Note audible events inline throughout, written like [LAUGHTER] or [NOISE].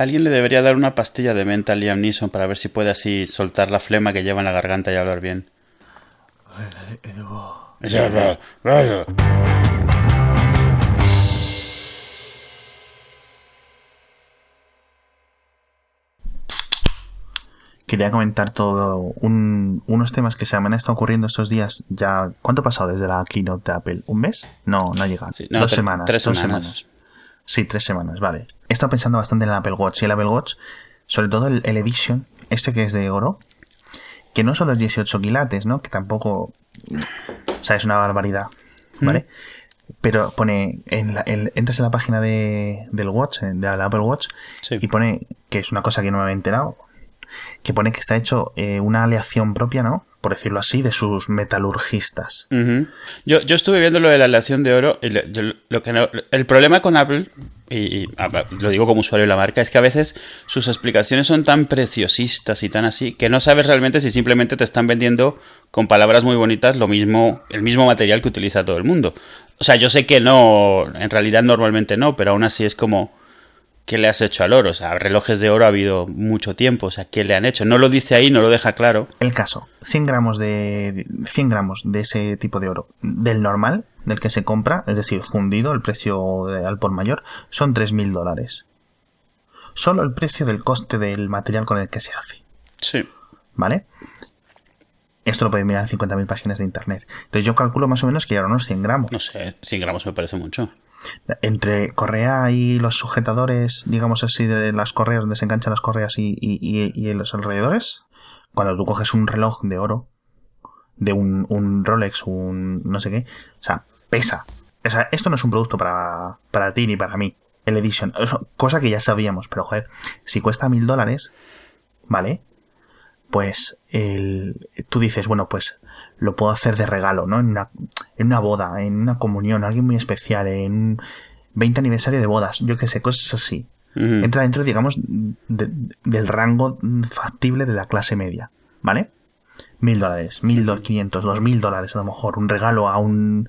Alguien le debería dar una pastilla de menta a Liam Neeson para ver si puede así soltar la flema que lleva en la garganta y hablar bien. Quería comentar todo unos temas que se me han estado ocurriendo estos días. Ya, ¿cuánto ha pasado desde la keynote de Apple? ¿Un mes? No, no ha llegado. dos semanas. Tres dos semanas. Sí, tres semanas, vale. He estado pensando bastante en el Apple Watch. Y el Apple Watch, sobre todo el, Edition, este que es de oro, que no son los 18 quilates, ¿no? Que tampoco. O sea, es una barbaridad, ¿vale? Pero pone. En la, entras en la página de, del Watch, de la Apple Watch, y pone que es una cosa que no me había enterado que pone que está hecho eh, una aleación propia, ¿no? Por decirlo así, de sus metalurgistas. yo, yo, estuve viendo lo de la aleación de oro y lo, que el problema con Apple, y, lo digo como usuario de la marca, es que a veces sus explicaciones son tan preciosistas y tan así que no sabes realmente si simplemente te están vendiendo con palabras muy bonitas lo mismo, el mismo material que utiliza todo el mundo. O sea, yo sé que no, en realidad normalmente no, pero aún así es como ¿qué le has hecho al oro? O sea, relojes de oro ha habido mucho tiempo, o sea, ¿qué le han hecho? No lo dice ahí, no lo deja claro. El caso, 100 gramos de 100 gramos de ese tipo de oro, del normal, del que se compra, es decir, fundido, el precio al por mayor, son 3.000 dólares. Solo el precio del coste del material con el que se hace. Sí. ¿Vale? Esto lo podéis mirar en 50.000 páginas de internet. Entonces yo calculo más o menos que ya unos 100 gramos. No sé, 100 gramos me parece mucho. Entre correa y los sujetadores, digamos así, de las correas, donde se enganchan las correas y, y, los alrededores, cuando tú coges un reloj de oro, de un, un Rolex, un no sé qué, o sea, pesa. O sea, esto no es un producto para, para ti ni para mí, el Edition. cosa que ya sabíamos, pero joder, si cuesta mil dólares, ¿vale? Pues el, tú dices, bueno, pues lo puedo hacer de regalo, ¿no? En una, en una boda, en una comunión, alguien muy especial, en un 20 aniversario de bodas, yo qué sé, cosas así. Entra dentro, digamos, del rango factible de la clase media, ¿vale? Mil dólares, mil quinientos, dos mil dólares a lo mejor, un regalo a un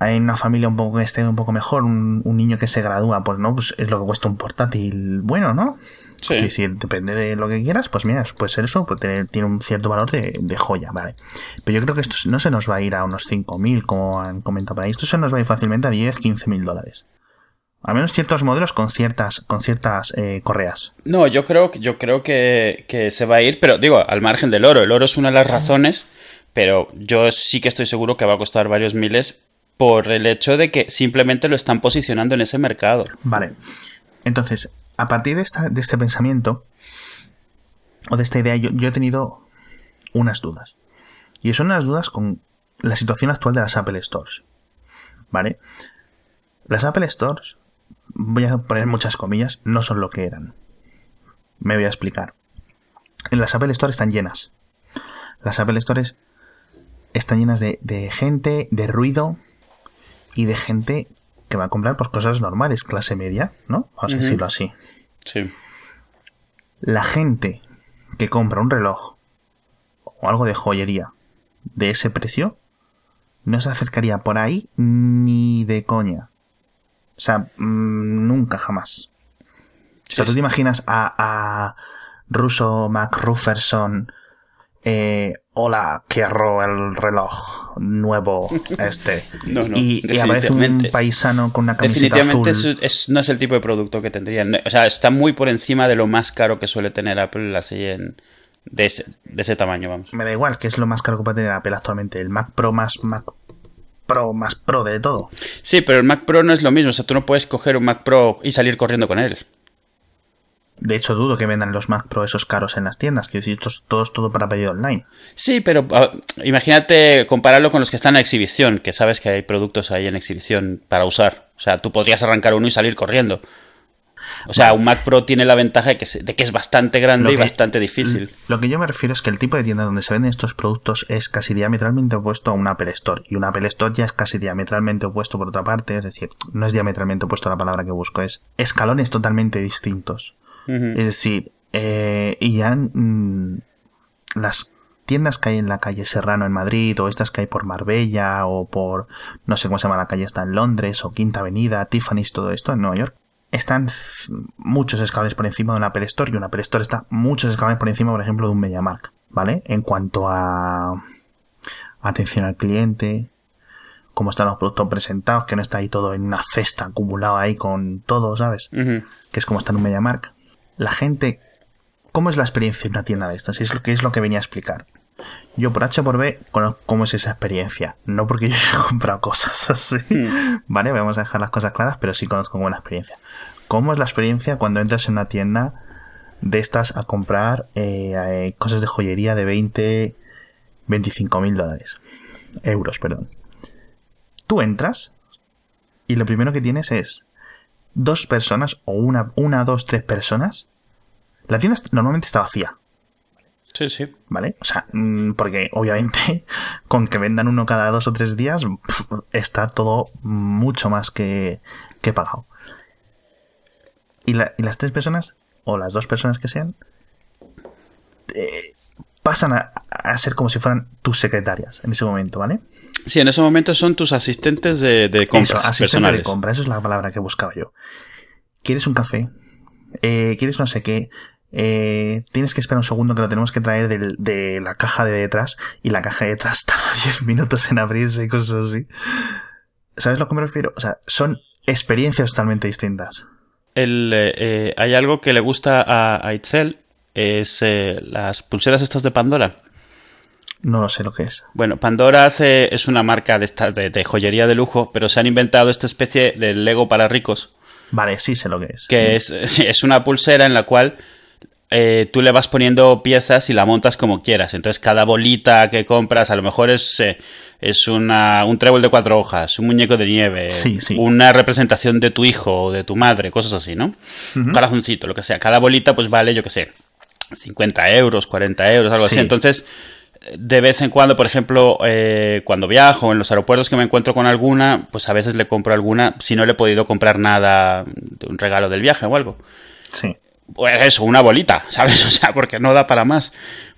hay una familia un poco que esté un poco mejor, un, niño que se gradúa, pues no, pues es lo que cuesta un portátil bueno, ¿no? Sí. si depende de lo que quieras, pues mira, puede ser eso, pues tiene un cierto valor de, joya, ¿vale? Pero yo creo que esto no se nos va a ir a unos 5.000, como han comentado por ahí, esto se nos va a ir fácilmente a 10, 15.000 dólares. Al menos ciertos modelos con ciertas, con ciertas eh, correas. No, yo creo, yo creo que, que se va a ir, pero digo, al margen del oro. El oro es una de las razones, pero yo sí que estoy seguro que va a costar varios miles por el hecho de que simplemente lo están posicionando en ese mercado. Vale. Entonces, a partir de, este pensamiento, o de esta idea, yo, he tenido unas dudas. Y son unas dudas con la situación actual de las Apple Stores. ¿Vale? Las Apple Stores, voy a poner muchas comillas, no son lo que eran. Me voy a explicar. En las Apple Stores están llenas. Las Apple Stores están llenas de, de gente, de ruido, y de gente que va a comprar pues cosas normales, clase media, ¿no? Vamos a decirlo así. Sí. La gente que compra un reloj o algo de joyería de ese precio no se acercaría por ahí ni de coña. O sea, mm, nunca jamás. o sea, tú te imaginas a, a Russo McRufferson eh, hola, quiero el reloj nuevo este. [LAUGHS] y, aparece un paisano con una camiseta definitivamente no es el tipo de producto que tendrían. O sea, está muy por encima de lo más caro que suele tener Apple así en, de, ese, de ese tamaño, vamos. Me da igual, que es lo más caro que puede tener Apple actualmente. El Mac Pro más Mac Pro más Pro de todo. Sí, pero el Mac Pro no es lo mismo. O sea, tú no puedes coger un Mac Pro y salir corriendo con él. De hecho, dudo que vendan los Mac Pro esos caros en las tiendas, que esto es todo, todo para pedido online. Sí, pero imagínate compararlo con los que están en exhibición, que sabes que hay productos ahí en exhibición para usar. O sea, tú podrías arrancar uno y salir corriendo. O sea, un Mac Pro tiene la ventaja de que, es bastante grande y bastante difícil. Lo que yo me refiero es que el tipo de tienda donde se venden estos productos es casi diametralmente opuesto a un Apple Store. Y un Apple Store ya es casi diametralmente opuesto por otra parte. Es decir, no es diametralmente opuesto a la palabra que busco, es escalones totalmente distintos. Es decir, eh, y ya mm, las tiendas que hay en la calle Serrano en Madrid, o estas que hay por Marbella, o por, no sé cómo se llama la calle, está en Londres, o Quinta Avenida, Tiffany's, todo esto en Nueva York, están muchos escalones por encima de una Apple Store y una Apple Store está muchos escalones por encima, por ejemplo, de un MediaMark, ¿vale? En cuanto a atención al cliente, cómo están los productos presentados, que no está ahí todo en una cesta acumulado ahí con todo, ¿sabes? Que es como está en un MediaMark. La gente, ¿cómo es la experiencia en una tienda de estas? Es lo que es lo que venía a explicar. Yo por H por B conozco cómo es esa experiencia. No porque yo [LAUGHS] haya comprado cosas así. Hmm. Vale, vamos a dejar las cosas claras, pero sí conozco cómo es la experiencia. ¿Cómo es la experiencia cuando entras en una tienda de estas a comprar eh, cosas de joyería de 20, 25 mil dólares? Euros, perdón. Tú entras y lo primero que tienes es dos personas o una, una, dos, tres personas. La tienda normalmente está vacía. Sí, sí. ¿Vale? O sea, mm, porque obviamente [LAUGHS] con que vendan uno cada dos o tres días está todo mucho más que, que pagado. Y, las tres personas, o las dos personas que sean, eh, pasan a, ser como si fueran tus secretarias en ese momento, ¿vale? Sí, en ese momento son tus asistentes de, de compra. asistente de compra, esa es la palabra que buscaba yo. ¿Quieres un café? Eh, ¿Quieres no sé qué? Eh, tienes que esperar un segundo que lo tenemos que traer de, la caja de detrás y la caja de detrás [LAUGHS] tarda 10 minutos en abrirse y cosas así. ¿Sabes a lo que me refiero? O sea, son experiencias totalmente distintas. El, eh, eh, hay algo que le gusta a, a Itzel, es las pulseras estas de Pandora. No lo sé lo que es. Bueno, Pandora hace, es una marca de, de, de joyería de lujo, pero se han inventado esta especie de Lego para ricos. Vale, sí sé lo que es. Que es, [LAUGHS] es una pulsera en la cual eh, tú le vas poniendo piezas y la montas como quieras. Entonces, cada bolita que compras, a lo mejor es, eh, es una, un trébol de cuatro hojas, un muñeco de nieve, una representación de tu hijo o de tu madre, cosas así, ¿no? Un corazoncito, lo que sea. Cada bolita, pues vale, yo qué sé, 50 euros, 40 euros, algo así. Entonces, de vez en cuando, por ejemplo, eh, cuando viajo en los aeropuertos que me encuentro con alguna, pues a veces le compro alguna, si no le he podido comprar nada de un regalo del viaje o algo. Sí pues eso, una bolita, [LAUGHS] ¿sabes? O sea, porque no da para más.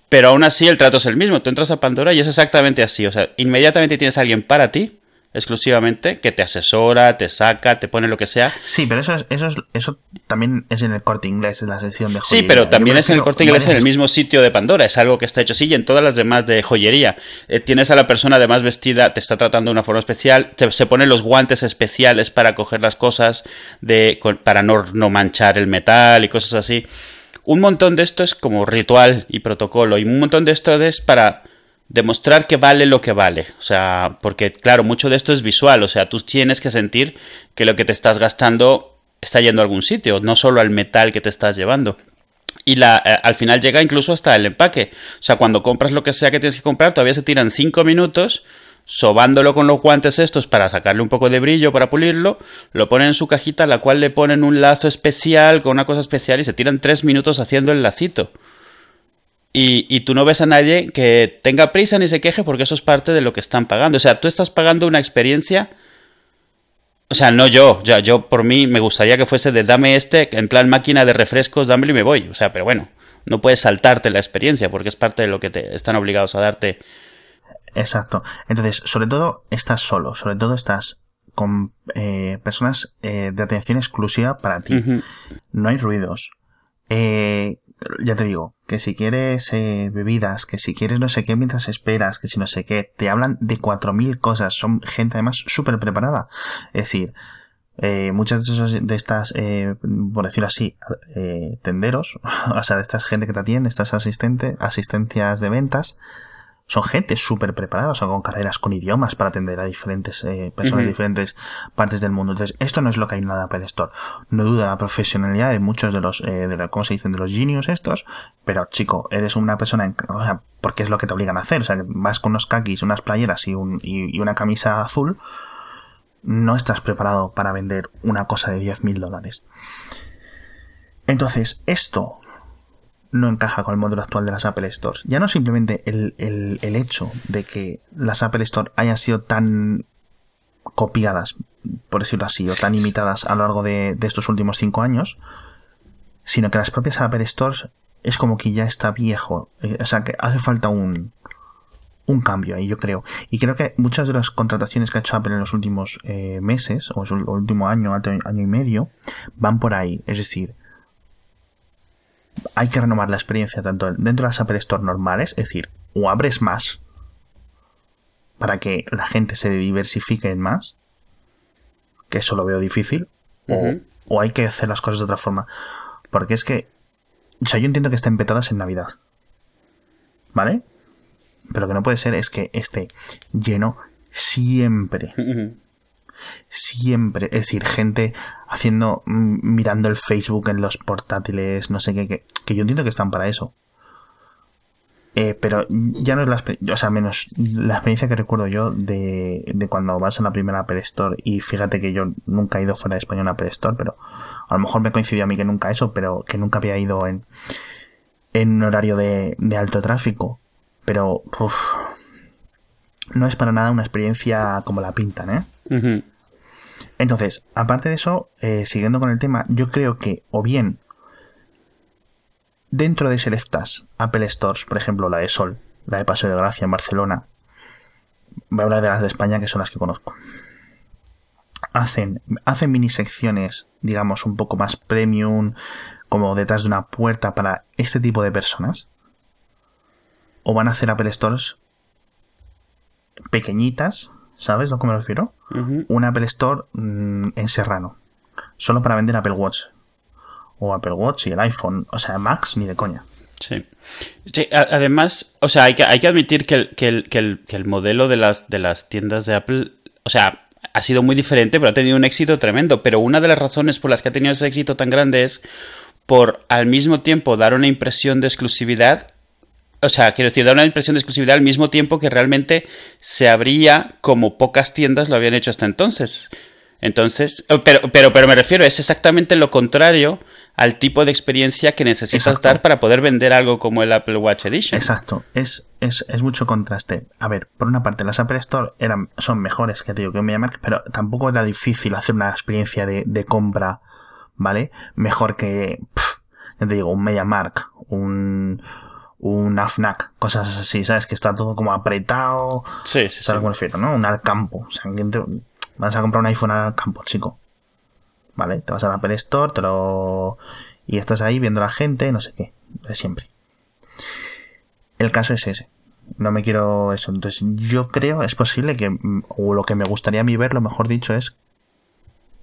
Pero aún así el trato es el mismo. Tú entras a Pandora y es exactamente así. O sea, inmediatamente tienes a alguien para ti exclusivamente que te asesora, te saca, te pone lo que sea. Sí, pero eso es, eso es, eso también es en el corte inglés, en la sección de joyería. Sí, pero también es en el corte inglés en el mismo sitio de Pandora, es algo que está hecho así y en todas las demás de joyería. Eh, tienes a la persona además vestida, te está tratando de una forma especial, se ponen los guantes especiales para coger las cosas, de, para no, no manchar el metal y cosas así. Un montón de esto es como ritual y protocolo y un montón de esto es para demostrar que vale lo que vale. O sea, porque claro, mucho de esto es visual. O sea, tú tienes que sentir que lo que te estás gastando está yendo a algún sitio, no solo al metal que te estás llevando. Y la, eh, al final llega incluso hasta el empaque. O sea, cuando compras lo que sea que tienes que comprar, todavía se tiran 5 minutos sobándolo con los guantes estos para sacarle un poco de brillo, para pulirlo, lo ponen en su cajita, la cual le ponen un lazo especial con una cosa especial y se tiran 3 minutos haciendo el lacito. Y, tú no ves a nadie que tenga prisa ni se queje porque eso es parte de lo que están pagando. O sea, tú estás pagando una experiencia. O sea, no yo, ya, yo por mí me gustaría que fuese de dame este, en plan máquina de refrescos, dámelo y me voy. O sea, pero bueno, no puedes saltarte la experiencia porque es parte de lo que te están obligados a darte. Exacto. Entonces, sobre todo estás solo, sobre todo estás con eh, personas eh, de atención exclusiva para ti. No hay ruidos. Eh, ya te digo, que si quieres eh, bebidas, que si quieres no sé qué mientras esperas, que si no sé qué, te hablan de cuatro mil cosas, son gente además súper preparada. Es decir, eh, muchas de estas, eh, por decirlo así, eh, tenderos, [LAUGHS] o sea, de esta gente que te atiende, estas asistentes, asistencias de ventas, son gente súper preparada, sea, con carreras, con idiomas para atender a diferentes eh, personas de diferentes partes del mundo. Entonces, esto no es lo que hay en la Apple Store. No duda la profesionalidad de muchos de los, eh, de ¿cómo se dicen? De los genius estos, pero chico, eres una persona, o sea, porque es lo que te obligan a hacer, o sea, vas con unos kakis, unas playeras y, un, y, una camisa azul, no estás preparado para vender una cosa de 10 mil dólares. Entonces, esto no encaja con el modelo actual de las Apple Stores. Ya no simplemente el, el, hecho de que las Apple Store hayan sido tan copiadas, por decirlo así, o tan imitadas a lo largo de, de, estos últimos cinco años, sino que las propias Apple Stores es como que ya está viejo. Eh, o sea, que hace falta un, un cambio ahí, yo creo. Y creo que muchas de las contrataciones que ha hecho Apple en los últimos eh, meses, o el último año, año y medio, van por ahí. Es decir, hay que renovar la experiencia tanto dentro de las Apple Store normales, es decir, o abres más para que la gente se diversifique en más, que eso lo veo difícil, o, o hay que hacer las cosas de otra forma. Porque es que, o sea, yo entiendo que estén petadas en Navidad. ¿Vale? Pero lo que no puede ser es que esté lleno siempre. Siempre. Es decir, gente haciendo, mm, mirando el Facebook en los portátiles, no sé qué, que, yo entiendo que están para eso. Eh, pero ya no es la experiencia, o sea, menos la experiencia que recuerdo yo de, de, cuando vas a la primera Apple Store y fíjate que yo nunca he ido fuera de España a una Apple Store, pero a lo mejor me coincidió a mí que nunca eso, pero que nunca había ido en, en un horario de, alto tráfico. Pero no es para nada una experiencia como la pintan, ¿eh? Entonces, aparte de eso, eh, siguiendo con el tema, yo creo que o bien dentro de selectas Apple Stores, por ejemplo la de Sol, la de Paseo de Gracia en Barcelona, voy a hablar de las de España que son las que conozco. Hacen, hacen mini secciones, digamos, un poco más premium, como detrás de una puerta para este tipo de personas o van a hacer Apple Stores pequeñitas, ¿sabes a lo que me refiero? Un Apple Store mm, en Serrano, solo para vender Apple Watch. O Apple Watch y el iPhone, o sea, Max ni de coña. Sí. además, o sea, hay que, hay que admitir que el, que, el, que, el, modelo de las, de las tiendas de Apple, o sea, ha sido muy diferente, pero ha tenido un éxito tremendo. Pero una de las razones por las que ha tenido ese éxito tan grande es por al mismo tiempo dar una impresión de exclusividad o sea, quiero decir, da una impresión de exclusividad al mismo tiempo que realmente se abría como pocas tiendas lo habían hecho hasta entonces. Entonces, oh, pero, pero, pero me refiero, es exactamente lo contrario al tipo de experiencia que necesitas dar para poder vender algo como el Apple Watch Edition. Exacto, es, es, es, mucho contraste. A ver, por una parte, las Apple Store eran, son mejores que te digo que MediaMarkt, pero tampoco era difícil hacer una experiencia de, de compra, ¿vale? Mejor que, ya te digo, un MediaMarkt, un, un AFNAC, cosas así, ¿sabes? Que está todo como apretado. Sí, sí, ¿Sabes sí. refiero, no? Un al campo. O sea, te... vas a comprar un iPhone al campo, chico. ¿Vale? Te vas a la Apple Store, te lo... Y estás ahí viendo a la gente, no sé qué. De siempre. El caso es ese. No me quiero eso. Entonces, yo creo, es posible que, o lo que me gustaría a mí ver, lo mejor dicho, es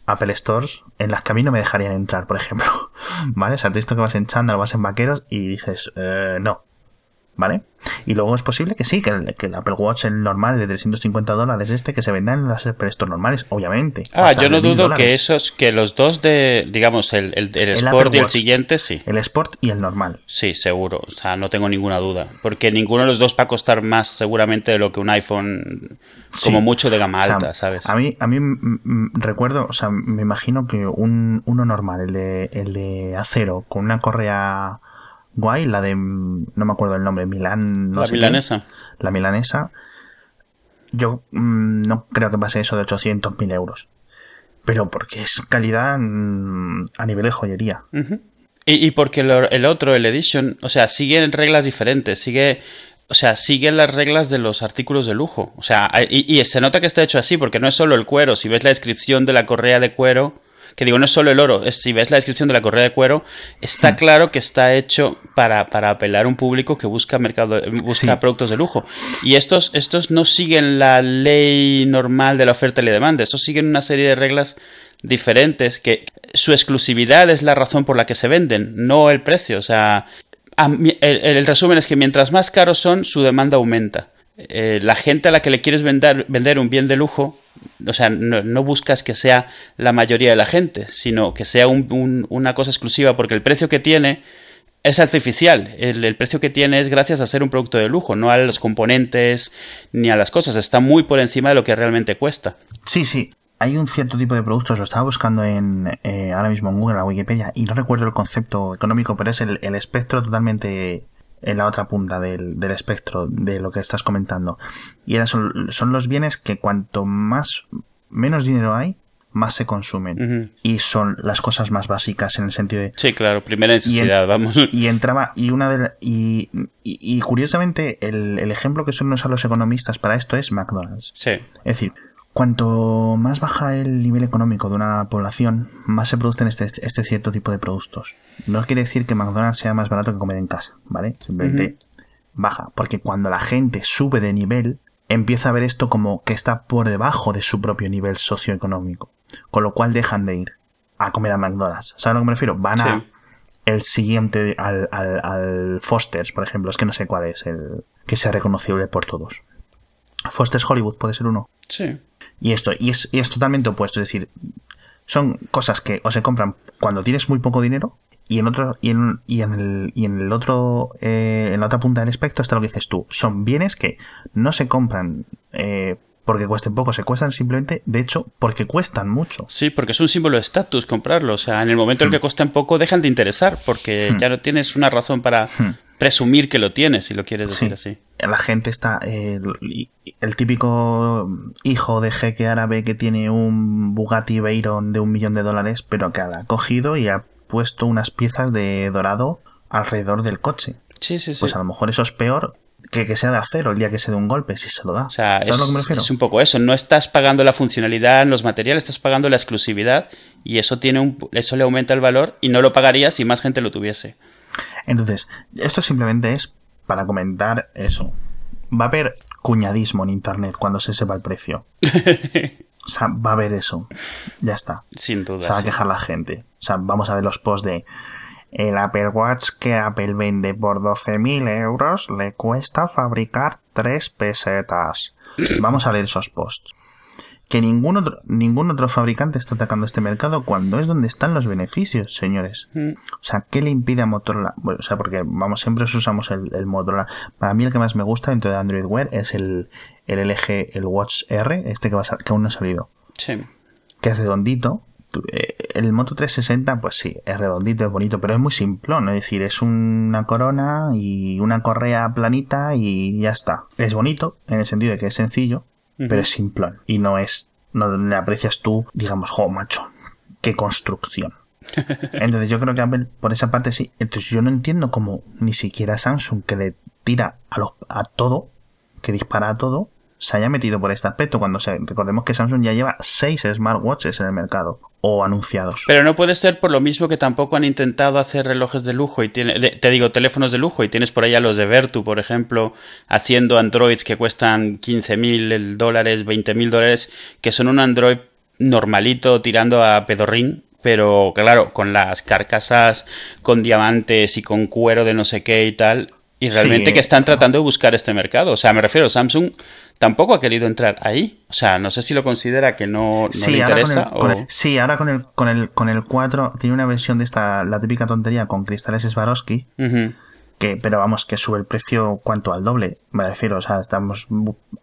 Apple Stores en las que a mí no me dejarían entrar, por ejemplo. [LAUGHS] ¿Vale? O sea, te visto que vas en chándal o vas en vaqueros y dices, eh, no. ¿Vale? Y luego es posible que sí, que el, Apple Watch el normal de 350 dólares este que se venda en las Apple normales, obviamente. Ah, yo no dudo que esos, que los dos de, digamos, el, el, Sport y el siguiente, sí. El Sport y el normal. Sí, seguro, o sea, no tengo ninguna duda, porque ninguno de los dos va a costar más seguramente de lo que un iPhone como mucho de gama alta, ¿sabes? A mí, a mí recuerdo, o sea, me imagino que un, uno normal, el de, el de acero, con una correa guay, la de, no me acuerdo el nombre, Milán. la milanesa. la milanesa. Yo mm, no creo que pase eso de 800.000 euros. Pero porque es calidad mm, a nivel de joyería. y, porque el, otro, el Edition, o sea, sigue reglas diferentes, sigue... O sea, sigue las reglas de los artículos de lujo. O sea, y, y se nota que está hecho así, porque no es solo el cuero. Si ves la descripción de la correa de cuero, que digo, no es solo el oro, es, si ves la descripción de la correa de cuero, está hmm. claro que está hecho para, para apelar a un público que busca mercado, busca productos de lujo. Y estos, estos no siguen la ley normal de la oferta y la demanda, estos siguen una serie de reglas diferentes que su exclusividad es la razón por la que se venden, no el precio. O sea, el, resumen es que mientras más caros son, su demanda aumenta. Eh, la gente a la que le quieres vender, vender un bien de lujo o sea, no, buscas que sea la mayoría de la gente, sino que sea una cosa exclusiva, porque el precio que tiene es artificial. El, precio que tiene es gracias a ser un producto de lujo, no a los componentes ni a las cosas. Está muy por encima de lo que realmente cuesta. Sí, sí. Hay un cierto tipo de productos, lo estaba buscando en eh, ahora mismo en Google, en la Wikipedia, y no recuerdo el concepto económico, pero es el espectro totalmente en la otra punta del, del, espectro de lo que estás comentando. Y son, son, los bienes que cuanto más, menos dinero hay, más se consumen. Y son las cosas más básicas en el sentido de. Sí, claro, primera necesidad, vamos. Y entraba, y una de y, y, curiosamente, el, el, ejemplo que suelen usar los economistas para esto es McDonald's. Sí. Es decir, cuanto más baja el nivel económico de una población, más se producen este, este cierto tipo de productos. No quiere decir que McDonald's sea más barato que comer en casa, ¿vale? Simplemente baja. Porque cuando la gente sube de nivel, empieza a ver esto como que está por debajo de su propio nivel socioeconómico. Con lo cual dejan de ir a comer a McDonald's. ¿Sabes a lo que me refiero? Van a el siguiente, al, al, Foster's, por ejemplo. Es que no sé cuál es el que sea reconocible por todos. Foster's Hollywood puede ser uno. Sí. Y esto, y es, y es totalmente opuesto. Es decir, son cosas que o se compran cuando tienes muy poco dinero y en otro, y en, y en el, y en el otro, eh, en la otra punta del espectro está lo que dices tú. Son bienes que no se compran eh, porque cuesten poco, se cuestan simplemente, de hecho, porque cuestan mucho. Sí, porque es un símbolo de estatus comprarlo. O sea, en el momento en que hmm. cuestan poco, dejan de interesar, porque hmm. ya no tienes una razón para hmm. presumir que lo tienes, si lo quieres decir así. La gente está. Eh, el, típico hijo de jeque árabe que tiene un Bugatti Veyron de un millón de dólares, pero que ha cogido y ha puesto unas piezas de dorado alrededor del coche. Sí, sí, sí. Pues a lo mejor eso es peor que, que sea de acero el día que se dé un golpe, si se lo da. O sea, es, lo que me refiero? es un poco eso. No estás pagando la funcionalidad en los materiales, estás pagando la exclusividad y eso tiene un, eso le aumenta el valor y no lo pagaría si más gente lo tuviese. Entonces, esto simplemente es para comentar eso. Va a haber cuñadismo en internet cuando se sepa el precio. [LAUGHS] O sea, va a haber eso. Ya está. Sin duda. Se va a quejar la gente. O sea, vamos a ver los posts de el Apple Watch que Apple vende por 12.000 euros le cuesta fabricar 3 pesetas. [CLEARS THROAT] Vamos a leer esos posts. Que ningún otro, ningún otro fabricante está atacando este mercado cuando es donde están los beneficios, señores. Mm. O sea, ¿qué le impide a Motorola? Bueno, o sea, porque vamos, siempre usamos el, el Motorola. Para mí el que más me gusta dentro de Android Wear es el, el LG, el Watch R, este que, va que aún no ha salido. Sí. Que es redondito. Eh, el Moto 360, pues sí, es redondito, es bonito, pero es muy simplón. Es decir, es una corona y una correa planita y ya está. Es bonito, en el sentido de que es sencillo, pero es simplón. Y no es, no le aprecias tú, digamos, jo, macho, qué construcción. [LAUGHS] Entonces yo creo que Apple por esa parte sí. Entonces yo no entiendo cómo ni siquiera Samsung que le tira a, los, a todo, que dispara a todo, se haya metido por este aspecto cuando se, recordemos que Samsung ya lleva seis smartwatches en el mercado o anunciados. Pero no puede ser por lo mismo que tampoco han intentado hacer relojes de lujo y tiene, te digo teléfonos de lujo y tienes por ahí a los de Vertu, por ejemplo, haciendo androids que cuestan 15.000 dólares, 20.000 dólares, que son un android normalito tirando a pedorrín, pero claro, con las carcasas con diamantes y con cuero de no sé qué y tal, y realmente que están tratando de buscar este mercado. O sea, me refiero, Samsung tampoco ha querido entrar ahí. O sea, no sé si lo considera que no, le interesa. sí, ahora con el, con, el, con el 4 tiene una versión de esta, la típica tontería con cristales Swarovski que, pero vamos, que sube el precio cuanto al doble, me refiero, o sea, estamos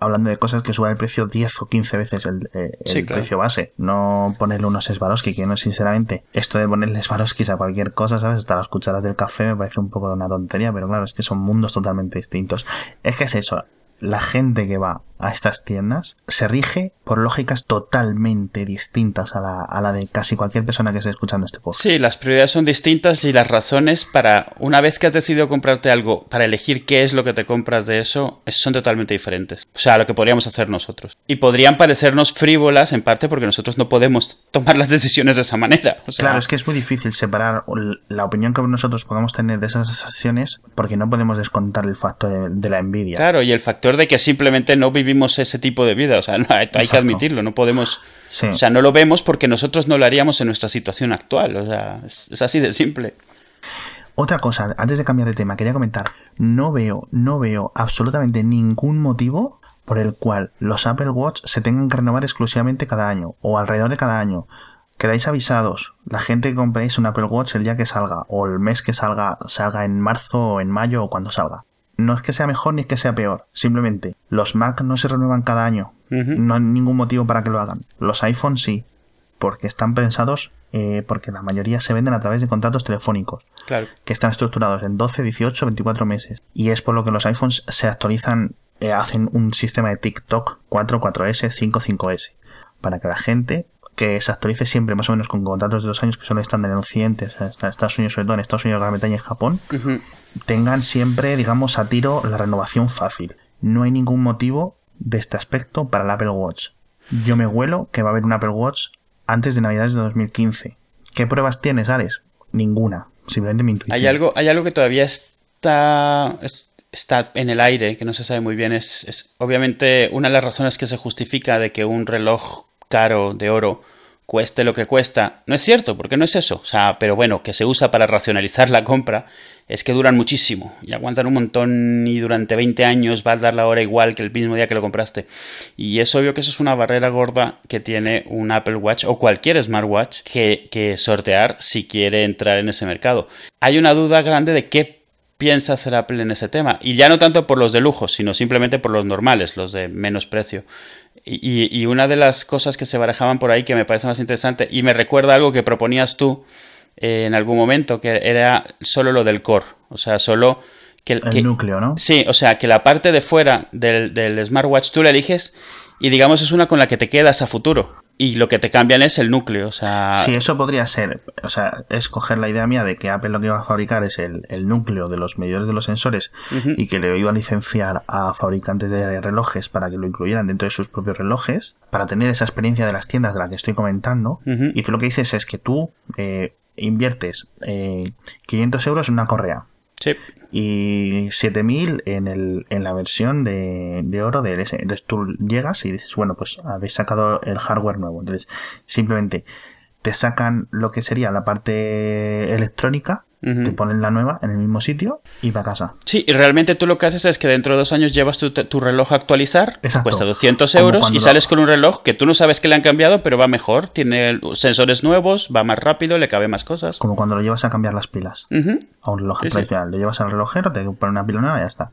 hablando de cosas que suben el precio 10 o 15 veces el, eh, el precio base, no ponerle unos Swarovski, que no, sinceramente, esto de ponerle Swarovskis a cualquier cosa, ¿sabes? Hasta las cucharas del café me parece un poco de una tontería, pero claro, es que son mundos totalmente distintos. Es que es eso, la gente que va a estas tiendas se rige por lógicas totalmente distintas a la, a la, de casi cualquier persona que esté escuchando este podcast. Sí, las prioridades son distintas y las razones para, una vez que has decidido comprarte algo, para elegir qué es lo que te compras de eso, son totalmente diferentes. O sea, lo que podríamos hacer nosotros. Y podrían parecernos frívolas en parte porque nosotros no podemos tomar las decisiones de esa manera. claro, es que es muy difícil separar la opinión que nosotros podemos tener de esas acciones porque no podemos descontar el factor de, de la envidia. Claro, y el factor de que simplemente no vivimos ese tipo de vida. O sea, [LAUGHS] hay, que admitirlo, no podemos. O sea, no lo vemos porque nosotros no lo haríamos en nuestra situación actual. O sea, es, así de simple. Otra cosa, antes de cambiar de tema, quería comentar, no veo, no veo absolutamente ningún motivo por el cual los Apple Watch se tengan que renovar exclusivamente cada año o alrededor de cada año. Quedáis avisados, la gente que compréis un Apple Watch el día que salga o el mes que salga, salga en marzo o en mayo o cuando salga no es que sea mejor ni es que sea peor, simplemente los Mac no se renuevan cada año, no hay ningún motivo para que lo hagan. Los iPhones sí, porque están pensados, eh, porque la mayoría se venden a través de contratos telefónicos, que están estructurados en 12, 18, 24 meses. Y es por lo que los iPhones se actualizan, eh, hacen un sistema de TikTok 4, 4S, 5, 5S, para que la gente que se actualice siempre más o menos con contratos de dos años que son estándar en Occidente, o sea, en Estados Unidos sobre todo, en Estados Unidos, Gran Bretaña y Japón, tengan siempre, digamos, a tiro la renovación fácil. No hay ningún motivo de este aspecto para el Apple Watch. Yo me huelo que va a haber un Apple Watch antes de Navidades de 2015. ¿Qué pruebas tienes, Ares? Ninguna. Simplemente mi intuición. Hay algo, hay algo que todavía está, está en el aire, que no se sabe muy bien. Es, es obviamente una de las razones que se justifica de que un reloj caro de oro cueste lo que cuesta. No es cierto, porque no es eso. O sea, pero bueno, que se usa para racionalizar la compra, es que duran muchísimo y aguantan un montón y durante 20 años va a dar la hora igual que el mismo día que lo compraste. Y es obvio que eso es una barrera gorda que tiene un Apple Watch o cualquier smartwatch que, que sortear si quiere entrar en ese mercado. Hay una duda grande de qué piensa hacer Apple en ese tema. Y ya no tanto por los de lujo, sino simplemente por los normales, los de menos precio. Y, una de las cosas que se barajaban por ahí que me parece más interesante y me recuerda algo que proponías tú eh, en algún momento, que era solo lo del core, o sea, solo que el núcleo, ¿no? Sí, o sea, que la parte de fuera del, del smartwatch tú la eliges y digamos es una con la que te quedas a futuro. Y lo que te cambian es el núcleo, o sea... Sí, eso podría ser, o sea, es coger la idea mía de que Apple lo que iba a fabricar es el, núcleo de los medidores de los sensores y que le iba a licenciar a fabricantes de relojes para que lo incluyeran dentro de sus propios relojes, para tener esa experiencia de las tiendas de la que estoy comentando, y que lo que dices es que tú eh, inviertes eh, 500 euros en una correa. Sí y 7000 en, el, en la versión de, de oro del S. Entonces tú llegas y dices, bueno, pues habéis sacado el hardware nuevo. Entonces simplemente te sacan lo que sería la parte electrónica te ponen la nueva en el mismo sitio y va a casa. Sí, y realmente tú lo que haces es que dentro de dos años llevas tu, reloj a actualizar, cuesta 200 euros y sales con un reloj que tú no sabes que le han cambiado, pero va mejor, tiene sensores nuevos, va más rápido, le cabe más cosas. Como cuando lo llevas a cambiar las pilas a un reloj tradicional. Le llevas al relojero, te pone una pila nueva y ya está.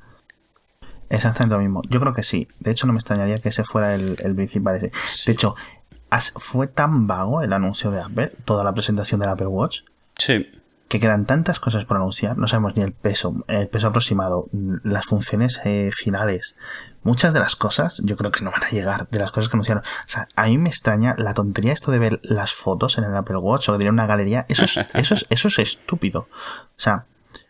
Exactamente lo mismo. Yo creo que sí. De hecho, no me extrañaría que ese fuera el, principal. Ese. De hecho, fue tan vago el anuncio de Apple, toda la presentación del Apple Watch. Sí que quedan tantas cosas por anunciar, no sabemos ni el peso, el peso aproximado, las funciones eh, finales. Muchas de las cosas yo creo que no van a llegar, de las cosas que anunciaron. O sea, a mí me extraña la tontería esto de ver las fotos en el Apple Watch o de tener una galería. Eso es, [LAUGHS] eso es, eso es estúpido. O sea,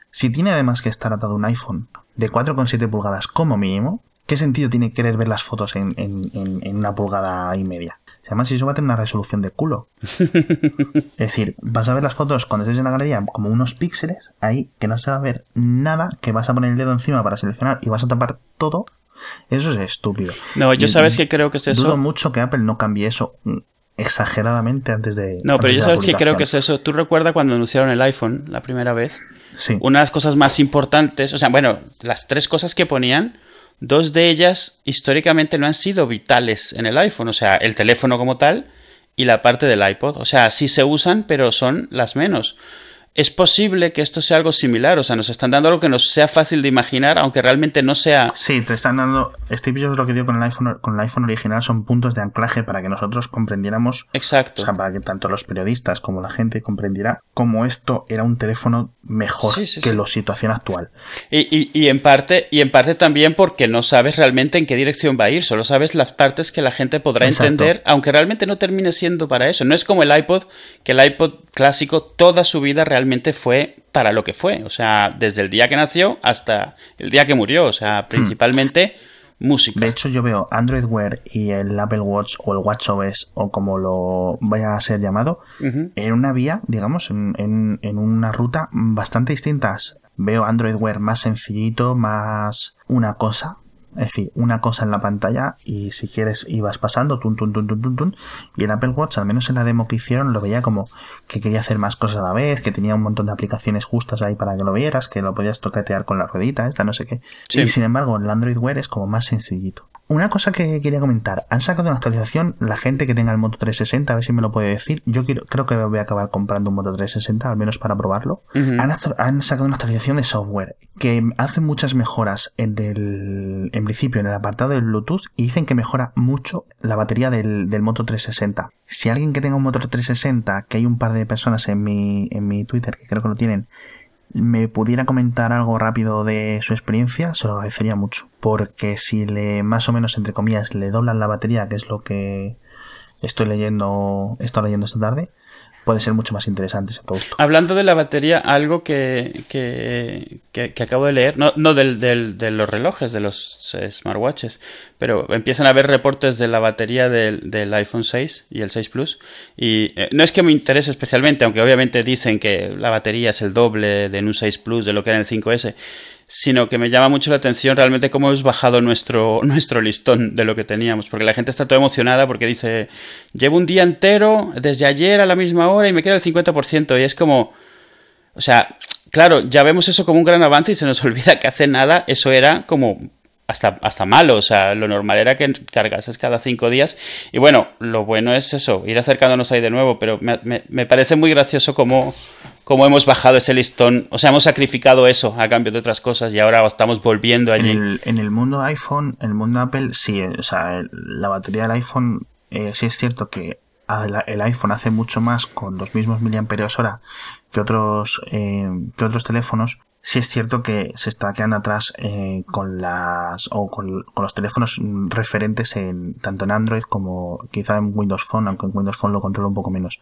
si tiene además que estar atado un iPhone de 4,7 pulgadas como mínimo, ¿qué sentido tiene querer ver las fotos en, en, en una pulgada y media? Además, si eso va a tener una resolución de culo. [LAUGHS] es decir, vas a ver las fotos cuando estés en la galería como unos píxeles ahí que no se va a ver nada, que vas a poner el dedo encima para seleccionar y vas a tapar todo. Eso es estúpido. No, yo sabes que creo que es eso. Dudo mucho que Apple no cambie eso exageradamente antes de. No, pero yo sabes que creo que es eso. ¿Tú recuerdas cuando anunciaron el iPhone la primera vez? Sí. Una de las cosas más importantes, o sea, bueno, las tres cosas que ponían Dos de ellas históricamente no han sido vitales en el iPhone, o sea, el teléfono como tal y la parte del iPod. O sea, sí se usan, pero son las menos es posible que esto sea algo similar. O sea, nos están dando algo que nos sea fácil de imaginar, aunque realmente no sea. Sí, te están dando. Steve Jobs lo que dio con el iPhone, con el iPhone original son puntos de anclaje para que nosotros comprendiéramos. Exacto. O sea, para que tanto los periodistas como la gente comprendiera cómo esto era un teléfono mejor que la situación actual. Y, y, en parte, y en parte también porque no sabes realmente en qué dirección va a ir, solo sabes las partes que la gente podrá entender, aunque realmente no termine siendo para eso. No es como el iPod, que el iPod clásico toda su vida realmente realmente fue para lo que fue. O sea, desde el día que nació hasta el día que murió. O sea, hmm. principalmente música. De hecho, yo veo Android Wear y el Apple Watch o el WatchOS o como lo vaya a ser llamado en una vía, digamos, en, en una ruta bastante distintas. Veo Android Wear más sencillito, más una cosa, es decir, una cosa en la pantalla y si quieres ibas pasando, tun, tun, tun, tun, tun, Y el Apple Watch, al menos en la demo que hicieron, lo veía como que quería hacer más cosas a la vez, que tenía un montón de aplicaciones justas ahí para que lo vieras, que lo podías toquetear con la ruedita, esta, no sé qué. Y sin embargo, el Android Wear es como más sencillito. Una cosa que quería comentar, han sacado una actualización, la gente que tenga el Moto 360, a ver si me lo puede decir, yo quiero, creo que voy a acabar comprando un Moto 360, al menos para probarlo. han, sacado una actualización de software que hace muchas mejoras en el, en principio en el apartado del Bluetooth y dicen que mejora mucho la batería del, del Moto 360. Si alguien que tenga un Moto 360, que hay un par de personas en mi, en mi Twitter que creo que lo tienen, me pudiera comentar algo rápido de su experiencia, se lo agradecería mucho. Porque si le, más o menos, entre comillas, le doblan la batería, que es lo que estoy leyendo, he estado leyendo esta tarde, puede ser mucho más interesante ese producto. Hablando de la batería, algo que, que, que, acabo de leer, no, no del, del, de los relojes, de los eh, smartwatches, pero empiezan a haber reportes de la batería del, del iPhone 6 y el 6 Plus. Y eh, no es que me interese especialmente, aunque obviamente dicen que la batería es el doble de un 6 Plus de lo que era en el 5S sino que me llama mucho la atención realmente cómo hemos bajado nuestro, [LAUGHS] nuestro listón de lo que teníamos, porque la gente está toda emocionada porque dice, llevo un día entero desde ayer a la misma hora y me queda el 50%, y es como, o sea, claro, ya vemos eso como un gran avance y se nos [LAUGHS] olvida que hace nada eso era como hasta, hasta malo, o sea, lo normal era que cargases cada cinco días. Y bueno, lo bueno es eso, ir acercándonos ahí de nuevo, pero me, me, parece muy gracioso cómo, cómo, hemos bajado ese listón, o sea, hemos sacrificado eso a cambio de otras cosas y ahora estamos volviendo allí. En el, mundo iPhone, en el mundo Apple, sí, o sea, la batería del iPhone, eh, sí es cierto que el iPhone hace mucho más con los mismos miliamperios hora que otros, eh, que otros teléfonos, sí es cierto que se está quedando atrás eh, con las o con, los teléfonos referentes en tanto en Android como quizá en Windows Phone, aunque en Windows Phone lo controla un poco menos.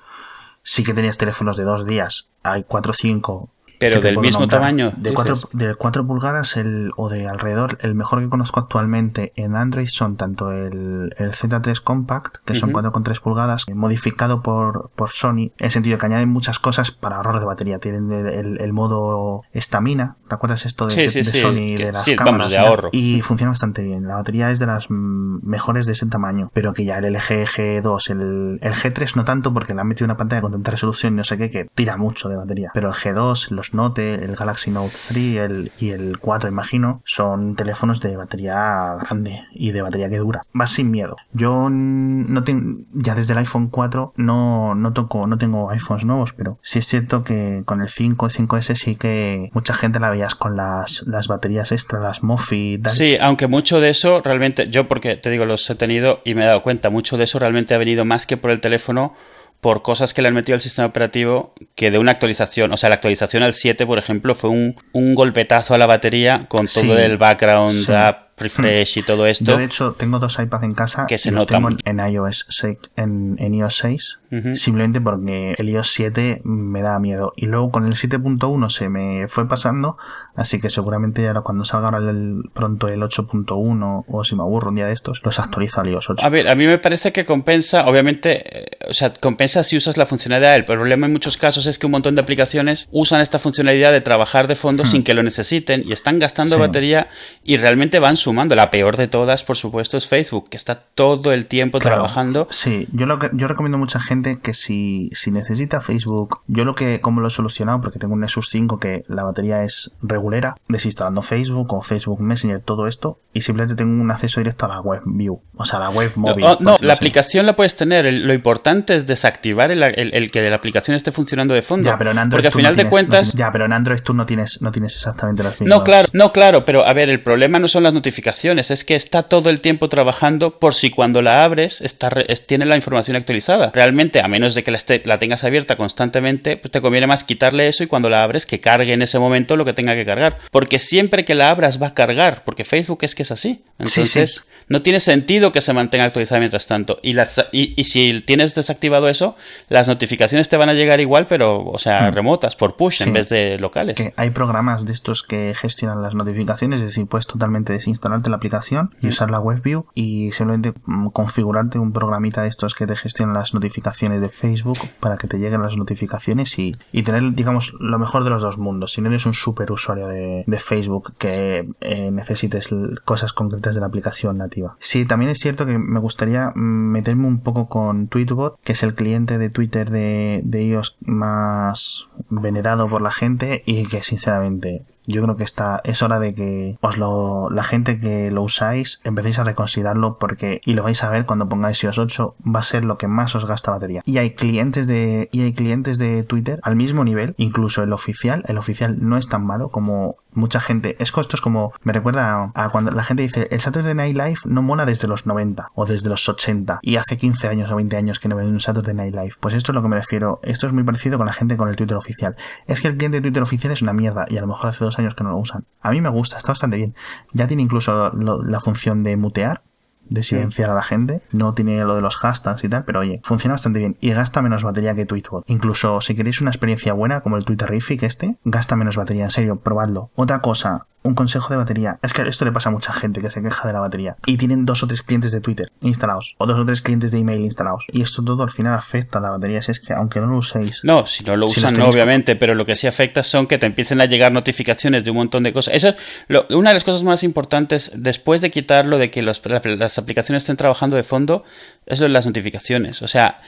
Sí que tenías teléfonos de dos días, hay cuatro o cinco pero del mismo tamaño. De 4 de cuatro pulgadas el, o de alrededor, el mejor que conozco actualmente en Android son tanto el, el Z3 Compact, que son 4,3 pulgadas, modificado por, por Sony, en el sentido que añaden muchas cosas para ahorro de batería. Tienen el, el, modo estamina, ¿te acuerdas esto de, de, Sony, de las cámaras? de ahorro. Y funciona bastante bien. La batería es de las mejores de ese tamaño, pero que ya el LG G2, el, el G3 no tanto porque le han metido una pantalla con tanta resolución y no sé qué, que tira mucho de batería. Pero el G2, los Note, el Galaxy Note 3 el, y el 4, imagino, son teléfonos de batería grande y de batería que dura. Vas sin miedo. Yo no tengo, ya desde el iPhone 4 no, no toco, no tengo iPhones nuevos, pero sí es cierto que con el 5, el 5S sí que mucha gente la con las, las baterías extra, las Mofi. Tal. Sí, aunque mucho de eso realmente, yo porque te digo, los he tenido y me he dado cuenta, mucho de eso realmente ha venido más que por el teléfono por cosas que le han metido al sistema operativo que de una actualización. O sea, la actualización al 7, por ejemplo, fue un, un golpetazo a la batería con todo el background app refresh y todo esto. Yo, de hecho, tengo dos iPads en casa que se notan. tengo en iOS 6, en, en iOS 6 simplemente porque el iOS 7 me da miedo. Y luego con el 7.1 se me fue pasando, así que seguramente ahora cuando salga ahora el, pronto el 8.1 o si me aburro un día de estos, los actualizo al iOS 8. A ver, a mí me parece que compensa, obviamente, eh, o sea, compensa si usas la funcionalidad. El problema en muchos casos es que un montón de aplicaciones usan esta funcionalidad de trabajar de fondo hmm. sin que lo necesiten y están gastando batería y realmente van su la peor de todas, por supuesto, es Facebook, que está todo el tiempo trabajando. Sí, yo lo que yo recomiendo a mucha gente que si, si necesita Facebook, yo lo que, como lo he solucionado, porque tengo un Nexus 5 que la batería es regulera, desinstalando Facebook o Facebook Messenger, todo esto, y simplemente tengo un acceso directo a la web view, o sea, a la web móvil. No, la aplicación la puedes tener, lo importante es desactivar el, el, que de la aplicación esté funcionando de fondo. Ya, pero en Android porque al final de cuentas... ya, pero en Android tú no tienes, no tienes exactamente las mismas... No, claro, no, claro, pero a ver, el problema no son las notificaciones es que está todo el tiempo trabajando por si cuando la abres está, tiene la información actualizada. Realmente, a menos de que la, tengas abierta constantemente, pues te conviene más quitarle eso y cuando la abres que cargue en ese momento lo que tenga que cargar. Porque siempre que la abras va a cargar, porque Facebook es que es así. Entonces, no tiene sentido que se mantenga actualizada mientras tanto. Y, las, y, si tienes desactivado eso, las notificaciones te van a llegar igual, pero, o sea, hmm. remotas, por push en vez de locales. Que hay programas de estos que gestionan las notificaciones, es decir, puedes totalmente desinstalar la aplicación y usar la WebView y simplemente mm, configurarte un programita de estos que te gestionan las notificaciones de Facebook para que te lleguen las notificaciones y, tener, digamos, lo mejor de los dos mundos. Si no eres un super usuario de, Facebook que eh, necesites cosas concretas de la aplicación nativa. Sí, también es cierto que me gustaría meterme un poco con Tweetbot, que es el cliente de Twitter de, de iOS más venerado por la gente y que sinceramente yo creo que está, es hora de que os lo, la gente que lo usáis empecéis a reconsiderarlo porque, y lo vais a ver cuando pongáis iOS 8, va a ser lo que más os gasta batería. Y hay clientes de, y hay clientes de Twitter al mismo nivel, incluso el oficial, el oficial no es tan malo como mucha gente. Es esto es como, me recuerda a, cuando la gente dice, el Saturday Night Live no mola desde los 90 o desde los 80 y hace 15 años o 20 años que no veo un Saturday Night Live. Pues esto es lo que me refiero. Esto es muy parecido con la gente con el Twitter oficial. Es que el cliente de Twitter oficial es una mierda y a lo mejor hace dos años que no lo usan. A mí me gusta, está bastante bien. Ya tiene incluso la función de mutear de silenciar a la gente. No tiene lo de los hashtags y tal, pero oye, funciona bastante bien y gasta menos batería que Tweetbot. Incluso si queréis una experiencia buena como el Twitterific este, gasta menos batería, en serio, probadlo. Otra cosa, un consejo de batería. Es que esto le pasa a mucha gente que se queja de la batería. Y tienen dos o tres clientes de Twitter instalados. O dos o tres clientes de email instalados. Y esto todo al final afecta a la batería. Si es que aunque no lo uséis. No, si no lo usan, no, obviamente. Pero lo que sí afecta son que te empiecen a llegar notificaciones de un montón de cosas. Eso lo, una de las cosas más importantes después de quitarlo de que las aplicaciones estén trabajando de fondo. Eso es las notificaciones. O sea,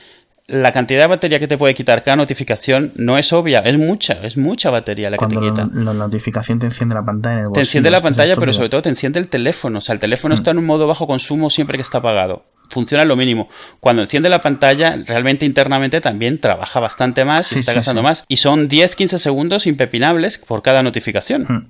la cantidad de batería que te puede quitar cada notificación no es obvia, es mucha, es mucha batería la que te quita. La notificación te enciende la pantalla en el Te enciende la pantalla, pero sobre todo te enciende el teléfono. O sea, el teléfono mm. está en un modo bajo consumo siempre que está apagado. Funciona lo mínimo. Cuando enciende la pantalla, realmente internamente también trabaja bastante más y está gastando más. Y son 10-15 segundos impepinables por cada notificación. Mm.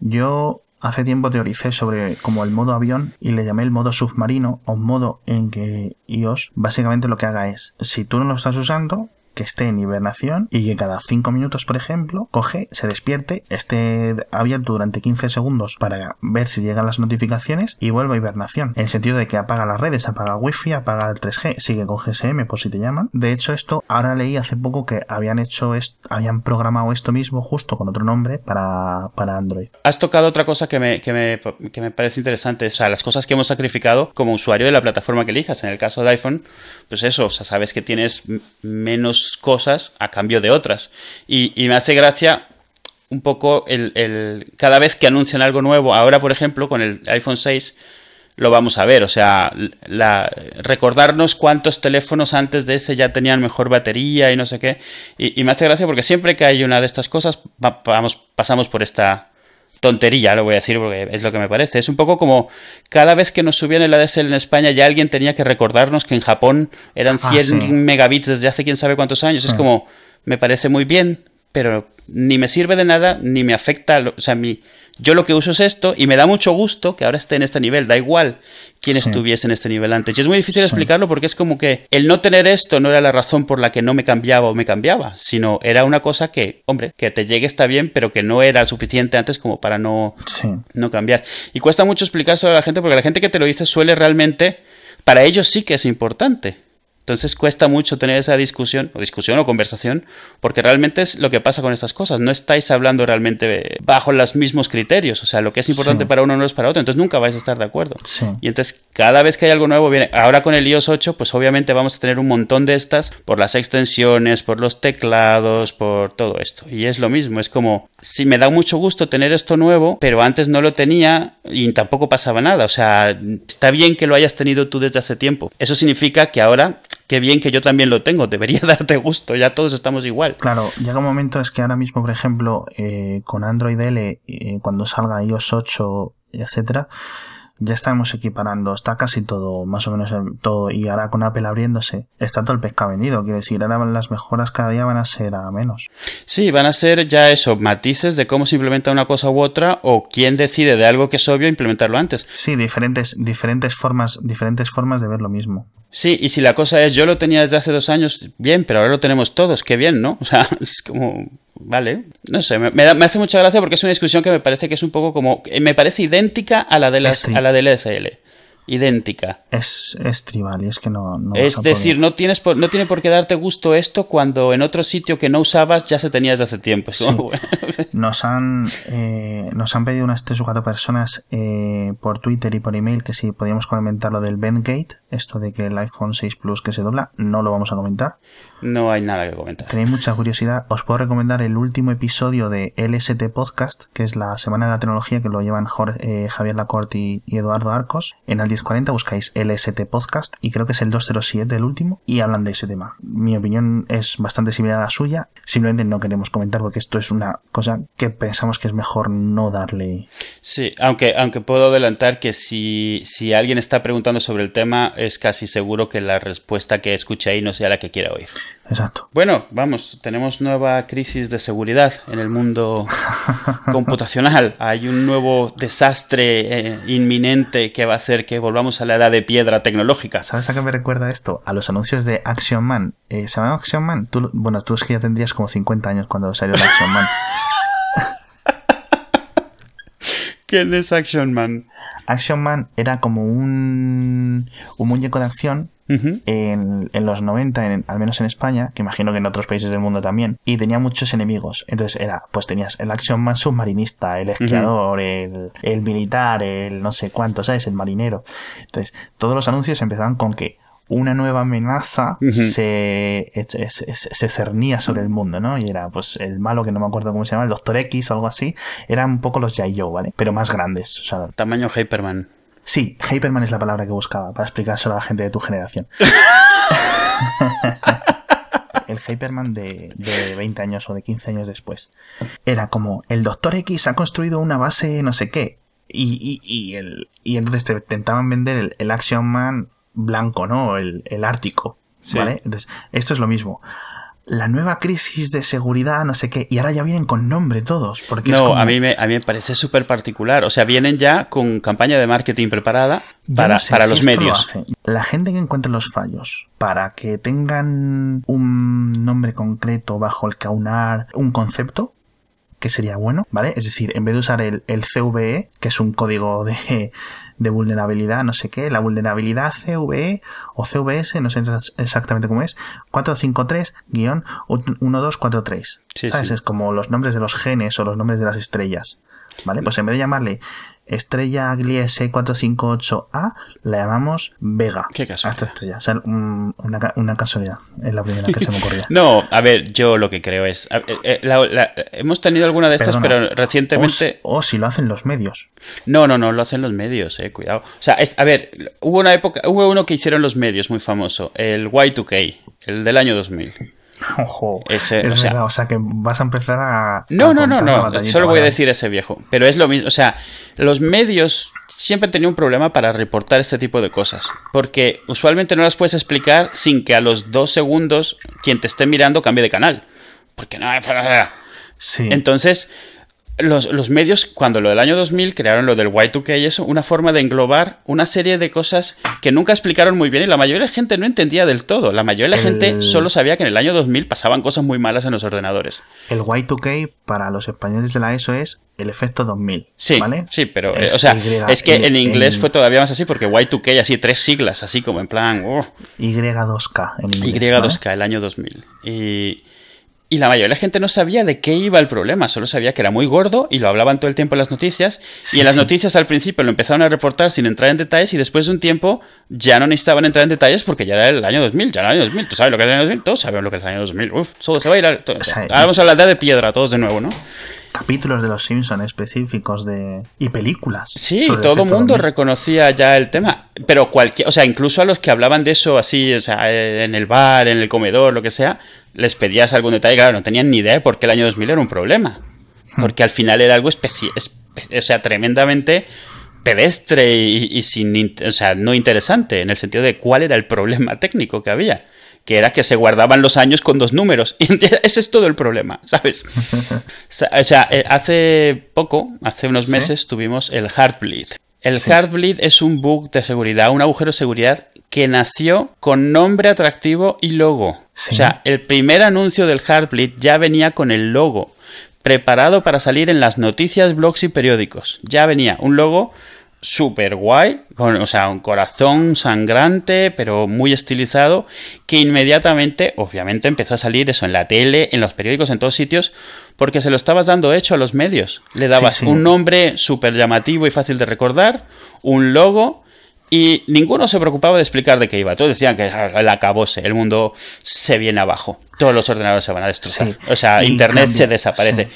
Yo Hace tiempo teoricé sobre como el modo avión y le llamé el modo submarino o modo en que iOS básicamente lo que haga es, si tú no lo estás usando, que esté en hibernación y que cada 5 minutos, por ejemplo, coge, se despierte, esté abierto durante 15 segundos para ver si llegan las notificaciones y vuelve a hibernación. En el sentido de que apaga las redes, apaga wifi, apaga el 3G, sigue con GSM por si te llaman. De hecho, esto ahora leí hace poco que habían hecho esto, habían programado esto mismo justo con otro nombre para, para Android. Has tocado otra cosa que me, que me, que me parece interesante, o sea, las cosas que hemos sacrificado como usuario de la plataforma que elijas. En el caso de iPhone, pues eso, o sea, sabes que tienes menos cosas a cambio de otras. Y, me hace gracia un poco el, cada vez que anuncian algo nuevo. Ahora, por ejemplo, con el iPhone 6 lo vamos a ver. O sea, recordarnos cuántos teléfonos antes de ese ya tenían mejor batería y no sé qué. Y, me hace gracia porque siempre que hay una de estas cosas, vamos, pasamos por esta tontería, lo voy a decir porque es lo que me parece. Es un poco como cada vez que nos subían el ADSL en España ya alguien tenía que recordarnos que en Japón eran 100 ah, megabits desde hace quién sabe cuántos años. Es como, me parece muy bien, pero ni me sirve de nada, ni me afecta, o sea, mi, yo lo que uso es esto y me da mucho gusto que ahora esté en este nivel, da igual quién estuviese en este nivel antes. Y es muy difícil explicarlo porque es como que el no tener esto no era la razón por la que no me cambiaba o me cambiaba, sino era una cosa que, hombre, que te llegue está bien, pero que no era suficiente antes como para no, no cambiar. Y cuesta mucho explicárselo a la gente porque la gente que te lo dice suele realmente, para ellos sí que es importante. Entonces cuesta mucho tener esa discusión, o discusión o conversación, porque realmente es lo que pasa con estas cosas. No estáis hablando realmente bajo los mismos criterios. O sea, lo que es importante para uno no es para otro. Entonces nunca vais a estar de acuerdo. Y entonces cada vez que hay algo nuevo viene. Ahora con el iOS 8, pues obviamente vamos a tener un montón de estas por las extensiones, por los teclados, por todo esto. Y es lo mismo. Es como, si me da mucho gusto tener esto nuevo, pero antes no lo tenía y tampoco pasaba nada. O sea, está bien que lo hayas tenido tú desde hace tiempo. Eso significa que ahora qué bien que yo también lo tengo, debería [LAUGHS] darte gusto, ya todos estamos igual. Claro, llega un momento es que ahora mismo, por ejemplo, eh, con Android L, eh, cuando salga iOS 8, etcétera, ya estamos equiparando, está casi todo, más o menos todo, y ahora con Apple abriéndose, está todo el pescado vendido, quiere decir, ahora las mejoras cada día van a ser a menos. Sí, van a ser ya eso, matices de cómo se implementa una cosa u otra, o quién decide de algo que es obvio implementarlo antes. Sí, diferentes, diferentes formas, diferentes formas de ver lo mismo. Sí, y si la cosa es, yo lo tenía desde hace dos años, bien, pero ahora lo tenemos todos, qué bien, ¿no? [LAUGHS] O sea, es como, vale, no sé, me, me, hace mucha gracia porque es una discusión que me parece que es un poco como, me parece idéntica a la de las, a la del SL idéntica. Es, es tribal y es que no... es decir, no, tienes no tiene por qué darte gusto esto cuando en otro sitio que no usabas ya se tenía desde hace tiempo. [LAUGHS] nos, han, eh, nos han pedido unas tres o cuatro personas eh, por Twitter y por email que si podíamos comentar lo del Bendgate, esto de que el iPhone 6 Plus que se dobla, no lo vamos a comentar. No hay nada que comentar. Tenéis mucha curiosidad. Os puedo recomendar el último episodio de LST Podcast, que es la Semana de la Tecnología, que lo llevan eh, Javier Lacorte y, Eduardo Arcos. En el 1040 buscáis LST Podcast y creo que es el 207 el último y hablan de ese tema. Mi opinión es bastante similar a la suya. Simplemente no queremos comentar porque esto es una cosa que pensamos que es mejor no darle. Sí, aunque, aunque puedo adelantar que si, si alguien está preguntando sobre el tema, es casi seguro que la respuesta que escuche ahí no sea la que quiera oír. Exacto. Bueno, vamos, tenemos nueva crisis de seguridad en el mundo [LAUGHS] computacional. Hay un nuevo desastre eh, inminente que va a hacer que volvamos a la edad de piedra tecnológica. ¿Sabes a qué me recuerda esto? A los anuncios de Action Man. Eh, ¿Se llama Action Man? bueno, tú es que ya tendrías como 50 años cuando salió el Action Man. [LAUGHS] ¿Quién es Action Man? Action Man era como un, un muñeco de acción en, en, los 90, en, al menos en España, que imagino que en otros países del mundo también, y tenía muchos enemigos. Entonces era, pues tenías el Action Man submarinista, el esquiador, el, el militar, el no sé cuánto, ¿sabes? El marinero. Entonces, todos los anuncios empezaban con que una nueva amenaza se, se, cernía sobre el mundo, ¿no? Y era, pues, el malo, que no me acuerdo cómo se llama, el Doctor X o algo así, eran un poco los Joe, ¿vale? Pero más grandes, o sea... Tamaño Hyperman. Sí, Hyperman es la palabra que buscaba para explicárselo a la gente de tu generación. [LAUGHS] el Hyperman de, de, 20 años o de 15 años después. Era como, el Doctor X ha construido una base no sé qué. Y, y, el, y entonces te intentaban vender el, el Action Man blanco, ¿no? El, el ártico. ¿Vale? Entonces, esto es lo mismo. La nueva crisis de seguridad, no sé qué, y ahora ya vienen con nombre todos. Porque no, a, mí me, a mí me parece súper particular. O sea, vienen ya con campaña de marketing preparada para, para los medios. La gente que encuentre los fallos para que tengan un nombre concreto bajo el que aunar un concepto, que sería bueno, ¿vale? Es decir, en vez de usar el, el CVE, que es un código de, de vulnerabilidad, no sé qué, la vulnerabilidad CVE o CVS, no sé exactamente cómo es, 453-1243. ¿Sabes? Es como los nombres de los genes o los nombres de las estrellas. ¿Vale? Pues en vez de llamarle estrella Gliese 458A la llamamos Vega. ¿Qué? A esta estrella. O sea, una, casualidad. Es la primera que se me ocurría. [LAUGHS] no, a ver, yo lo que creo es. Eh, eh, hemos tenido alguna de estas, pero recientemente. O, si lo hacen los medios. No, no, no lo hacen los medios, eh, cuidado. O sea, a ver, hubo una época. Hubo uno que hicieron los medios muy famoso, el Y2K, el del año 2000. [LAUGHS] Ojo, es o sea, verdad, o sea que vas a empezar a... No, no, no, no, solo voy a decir ese viejo, pero es lo mismo, o sea, los medios siempre han tenido un problema para reportar este tipo de cosas, porque usualmente no las puedes explicar sin que a los dos segundos quien te esté mirando cambie de canal, porque no... Sí. Entonces, los, medios, cuando lo del año 2000 crearon lo del Y2K y eso, una forma de englobar una serie de cosas que nunca explicaron muy bien y la mayoría de la gente no entendía del todo. La mayoría de la gente solo sabía que en el año 2000 pasaban cosas muy malas en los ordenadores. El Y2K para los españoles de la ESO es el efecto 2000. Sí, ¿vale? sí, pero eh, o sea, es que en, inglés fue todavía más así porque Y2K así tres siglas, así como en plan... Y2K en inglés. Y2K, el año 2000. Y y la mayoría de la gente no sabía de qué iba el problema, solo sabía que era muy gordo y lo hablaban todo el tiempo en las noticias. y en las noticias al principio lo empezaron a reportar sin entrar en detalles y después de un tiempo ya no necesitaban entrar en detalles porque ya era el año 2000, ya era el año 2000. ¿Tú sabes lo que es el año 2000? Todos sabemos lo que es el año 2000. Uf, todo se va a ir a... Ahora vamos a la edad de piedra todos de nuevo, ¿no? capítulos de los Simpsons específicos de y películas. Sí, todo el mundo reconocía ya el tema, pero cualquier, o sea, incluso a los que hablaban de eso así, o sea, en el bar, en el comedor, lo que sea, les pedías algún detalle, claro, no tenían ni idea de por qué el año 2000 era un problema. Hmm. Porque al final era algo especial, o sea, tremendamente pedestre y, sin, o sea, no interesante, en el sentido de cuál era el problema técnico que había. Que era que se guardaban los años con dos números. [LAUGHS] Y ese es todo el problema, ¿sabes? [LAUGHS] O sea, eh, hace poco, hace unos meses, tuvimos el Heartbleed. El Heartbleed es un bug de seguridad, un agujero de seguridad que nació con nombre atractivo y logo. O sea, el primer anuncio del Heartbleed ya venía con el logo, preparado para salir en las noticias, blogs y periódicos. Ya venía un logo súper guay, con, o sea, un corazón sangrante, pero muy estilizado, que inmediatamente, obviamente, empezó a salir eso en la tele, en los periódicos, en todos sitios, porque se lo estabas dando hecho a los medios. Le dabas un nombre súper llamativo y fácil de recordar, un logo y ninguno se preocupaba de explicar de qué iba. Todos decían que el acabose, el mundo se viene abajo, todos los ordenadores se van a destruir. O sea, Internet se desaparece.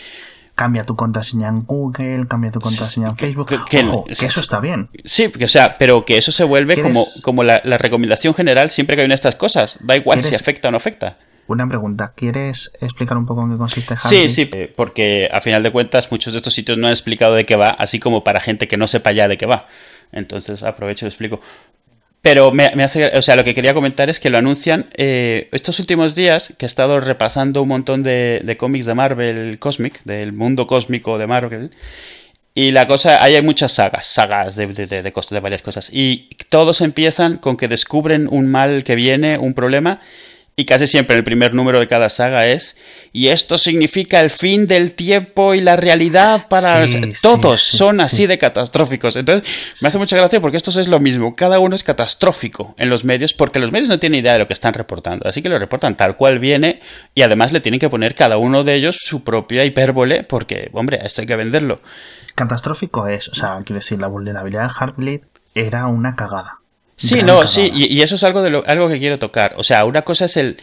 Cambia tu contraseña en Google, cambia tu contraseña en Facebook. Que, Ojo, que eso está bien. Sí, o sea, pero que eso se vuelve como, como la, recomendación general siempre que hay una de estas cosas. Da igual si afecta o no afecta. Una pregunta, ¿quieres explicar un poco en qué consiste Sí, sí, porque a final de cuentas muchos de estos sitios no han explicado de qué va, así como para gente que no sepa ya de qué va. Entonces aprovecho y explico. Pero me, hace, o sea, lo que quería comentar es que lo anuncian eh, estos últimos días, que he estado repasando un montón de, cómics de Marvel Cosmic, del mundo cósmico de Marvel, y la cosa, ahí hay muchas sagas, sagas de, de, de, varias cosas, y todos empiezan con que descubren un mal que viene, un problema, y casi siempre el primer número de cada saga es y esto significa el fin del tiempo y la realidad para todos son así de catastróficos. Entonces me hace mucha gracia porque esto es lo mismo. Cada uno es catastrófico en los medios porque los medios no tienen idea de lo que están reportando. Así que lo reportan tal cual viene y además le tienen que poner cada uno de ellos su propia hipérbole porque hombre esto hay que venderlo. Catastrófico es o sea quiero decir la vulnerabilidad del Heartbleed era una cagada Sí, no, sí, y, eso es algo, de lo, algo que quiero tocar. O sea, una cosa es el,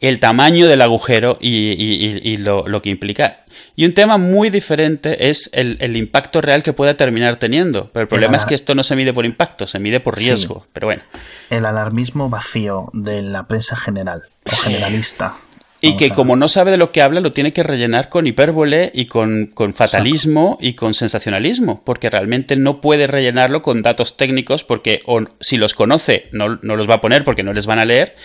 el tamaño del agujero y, lo, que implica. Y un tema muy diferente es el, impacto real que pueda terminar teniendo. Pero el problema es que esto no se mide por impacto, se mide por riesgo. Pero bueno. El alarmismo vacío de la prensa general o generalista. Y que como no sabe de lo que habla, lo tiene que rellenar con hipérbole y con, fatalismo y con sensacionalismo, porque realmente no puede rellenarlo con datos técnicos, porque si los conoce, no, no, los va a poner porque no les van a leer.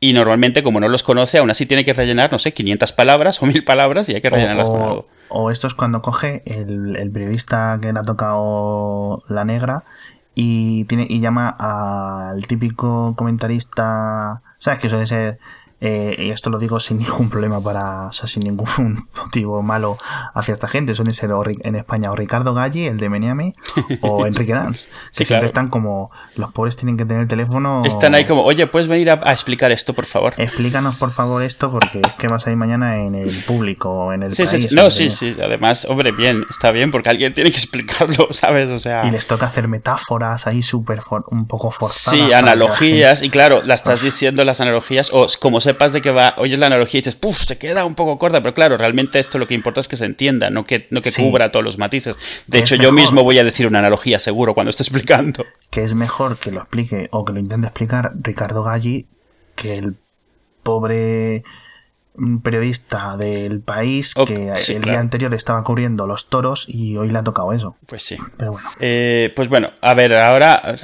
Y normalmente, como no los conoce, aún así tiene que rellenar, no sé, 500 palabras [LAUGHS] o 1000 palabras y hay que rellenarlas con algo. O esto es cuando coge el, el periodista que le ha tocado la negra y, tiene, y llama al típico comentarista. ¿Sabes? Que suele ser eh, y esto lo digo sin [LAUGHS] ningún problema para, o sea, sin ningún [LAUGHS] motivo malo hacia esta gente. Suelen ser en España o Ricardo Galli, el de Meniame, o [LAUGHS] Enrique Dance. Que siempre están como, los pobres tienen que tener el teléfono. Están ahí como, oye, ¿puedes venir a, explicar esto, por favor? Explícanos, por favor, esto, porque es que vas a ir mañana en el público, en el sí, país. Sí, no, sí, sí. Además, hombre, bien, está bien, porque alguien tiene que explicarlo, ¿sabes? O sea. Y les toca hacer metáforas ahí súper, un poco forzadas. Sí, analogías, y claro, la estás diciendo las analogías, o como se de que va, oyes la analogía y dices, puff, se queda un poco corta, pero claro, realmente esto lo que importa es que se entienda, no que, no que cubra todos los matices. De hecho, yo mismo voy a decir una analogía seguro cuando esté explicando. Que es mejor que lo explique o que lo intente explicar Ricardo Galli que el pobre periodista del país que el día anterior estaba cubriendo los toros y hoy le ha tocado eso. Pues sí. Pero bueno. Eh, pues bueno, a ver, ahora.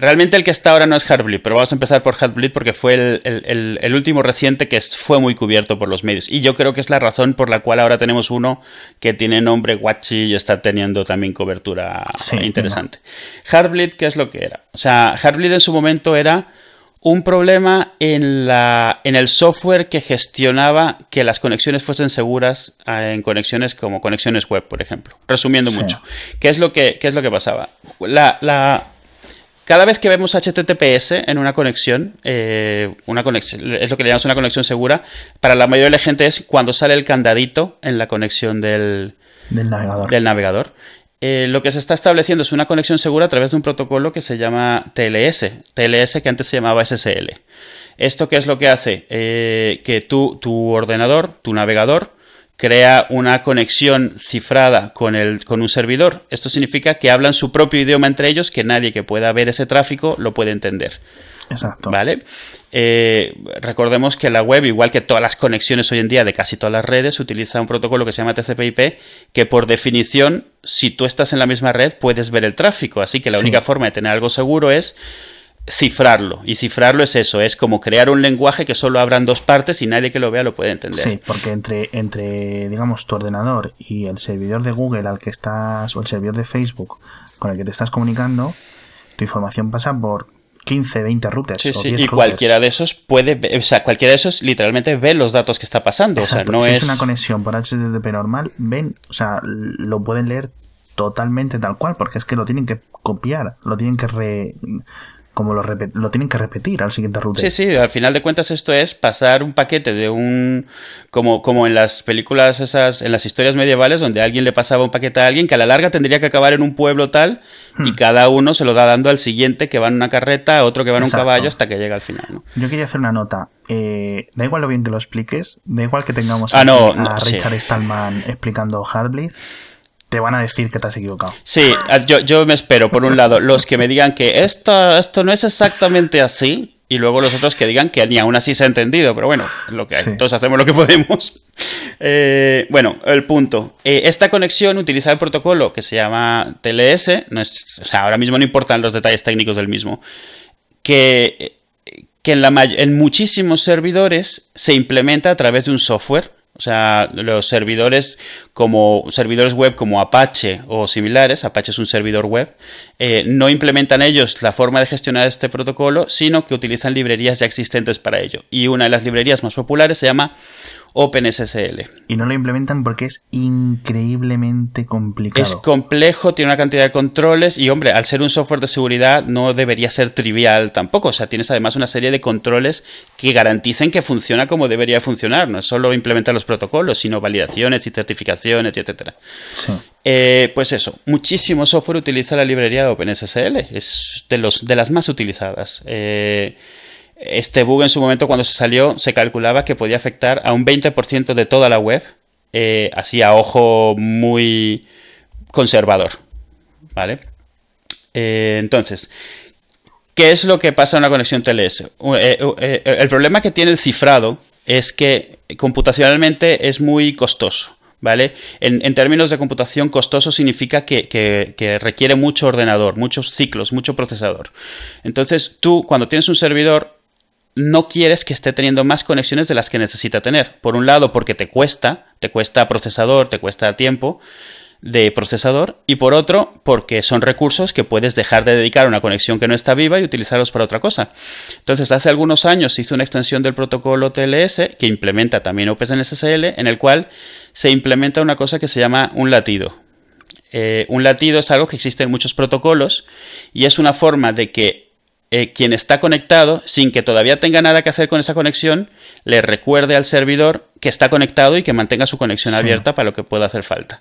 Realmente el que está ahora no es Heartbleed, pero vamos a empezar por Heartbleed porque fue el, último reciente que fue muy cubierto por los medios. Y yo creo que es la razón por la cual ahora tenemos uno que tiene nombre Guachi y está teniendo también cobertura interesante. Heartbleed, ¿qué es lo que era? O sea, Heartbleed en su momento era un problema en, la, en el software que gestionaba que las conexiones fuesen seguras eh, en conexiones como conexiones web, por ejemplo. Resumiendo mucho. ¿Qué es lo que, es lo que pasaba? La, la, cada vez que vemos HTTPS en una conexión, eh, una conexión, es lo que le llamamos una conexión segura, para la mayoría de la gente es cuando sale el candadito en la conexión del, navegador. Del navegador. Eh, lo que se está estableciendo es una conexión segura a través de un protocolo que se llama TLS, TLS que antes se llamaba SSL. ¿Esto qué es lo que hace? Eh, que tú, tu ordenador, tu navegador, crea una conexión cifrada con, el, con un servidor. Esto significa que hablan su propio idioma entre ellos, que nadie que pueda ver ese tráfico lo puede entender. Exacto. ¿Vale? Eh, recordemos que la web, igual que todas las conexiones hoy en día de casi todas las redes, utiliza un protocolo que se llama TCP/IP, que por definición, si tú estás en la misma red, puedes ver el tráfico. Así que la única forma de tener algo seguro es cifrarlo. Y cifrarlo es eso, es como crear un lenguaje que solo abran dos partes y nadie que lo vea lo puede entender. Sí, porque entre, entre, digamos, tu ordenador y el servidor de Google al que estás, o el servidor de Facebook con el que te estás comunicando, tu información pasa por 15, 20 routers. Sí, sí, y cualquiera de esos puede, o sea, cualquiera de esos literalmente ve los datos que está pasando. O sea, no si es... una conexión por HTTP normal, ven, o sea, lo pueden leer totalmente tal cual, porque es que lo tienen que copiar, lo tienen que re, como lo, lo tienen que repetir al siguiente router. Sí, sí, al final de cuentas esto es pasar un paquete de un... Como, como en las películas esas, en las historias medievales, donde alguien le pasaba un paquete a alguien que a la larga tendría que acabar en un pueblo tal y hmm. cada uno se lo da dando al siguiente que va en una carreta, otro que va en un caballo hasta que llega al final. ¿no? Yo quería hacer una nota. Eh, da igual lo bien que lo expliques, da igual que tengamos ah, a Richard Stallman explicando Hardbleed te van a decir que te has equivocado. Sí, yo, me espero, por un lado, los que me digan que esto, esto no es exactamente así, y luego los otros que digan que ni aún así se ha entendido, pero bueno, lo que hay. Entonces hacemos lo que podemos. Eh, bueno, el punto. Eh, esta conexión utiliza el protocolo que se llama TLS, no es, o sea, ahora mismo no importan los detalles técnicos del mismo, que, que en, la, en muchísimos servidores se implementa a través de un software O sea, los servidores como servidores web como Apache o similares, Apache es un servidor web, eh, no implementan ellos la forma de gestionar este protocolo, sino que utilizan librerías ya existentes para ello. Y una de las librerías más populares se llama OpenSSL. Y no lo implementan porque es increíblemente complicado. Es complejo, tiene una cantidad de controles y, hombre, al ser un software de seguridad no debería ser trivial tampoco. O sea, tienes además una serie de controles que garanticen que funciona como debería funcionar. No es solo implementar los protocolos, sino validaciones y certificaciones, etcétera. Sí. Eh, pues eso, muchísimo software utiliza la librería de OpenSSL. Es de, los, de las más utilizadas. Eh, este bug en su momento cuando se salió se calculaba que podía afectar a un 20% de toda la web, eh, así a ojo muy conservador. ¿Vale? Eh, entonces, ¿qué es lo que pasa en una conexión TLS? Eh, el problema que tiene el cifrado es que computacionalmente es muy costoso. ¿Vale? En, términos de computación, costoso significa que, requiere mucho ordenador, muchos ciclos, mucho procesador. Entonces, tú, cuando tienes un servidor, no quieres que esté teniendo más conexiones de las que necesita tener. Por un lado, porque te cuesta, te cuesta procesador, te cuesta tiempo de procesador, y por otro, porque son recursos que puedes dejar de dedicar a una conexión que no está viva y utilizarlos para otra cosa. Entonces, hace algunos años se hizo una extensión del protocolo TLS que implementa también OpenSSL, en el cual se implementa una cosa que se llama un latido. Eh, un latido es algo que existe en muchos protocolos y es una forma de que eh, quien está conectado, sin que todavía tenga nada que hacer con esa conexión, le recuerde al servidor que está conectado y que mantenga su conexión abierta para lo que pueda hacer falta.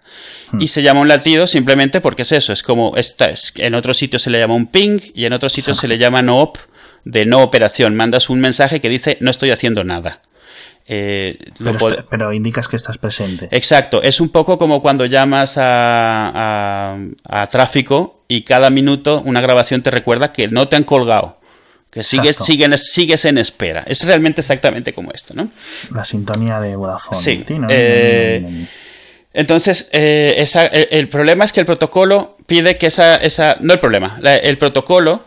Hmm. Y se llama un latido simplemente porque es eso, es como esta es, en otro sitio se le llama un ping y en otro sitio se le llama no op de no operación. Mandas un mensaje que dice no estoy haciendo nada. Eh, pero, indicas que estás presente. Exacto, es un poco como cuando llamas a, tráfico y cada minuto una grabación te recuerda que no te han colgado, que sigues, sigues en espera. Es realmente exactamente como esto, ¿no? La sintonía de Vodafone. Sí. Eh, entonces, eh, el, problema es que el protocolo pide que esa... esa no el problema, el protocolo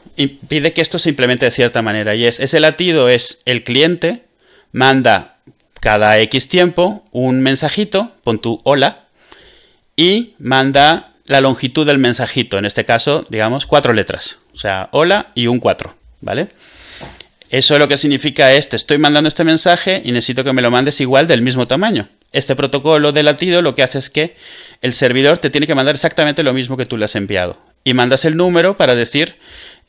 pide que esto se implemente de cierta manera y es, ese latido es el cliente manda cada X tiempo un mensajito, pon tu hola, y manda la longitud del mensajito, en este caso, digamos, cuatro letras. O sea, hola y un cuatro, ¿vale? Eso lo que significa es, te estoy mandando este mensaje y necesito que me lo mandes igual del mismo tamaño. Este protocolo de latido lo que hace es que el servidor te tiene que mandar exactamente lo mismo que tú le has enviado. Y mandas el número para decir,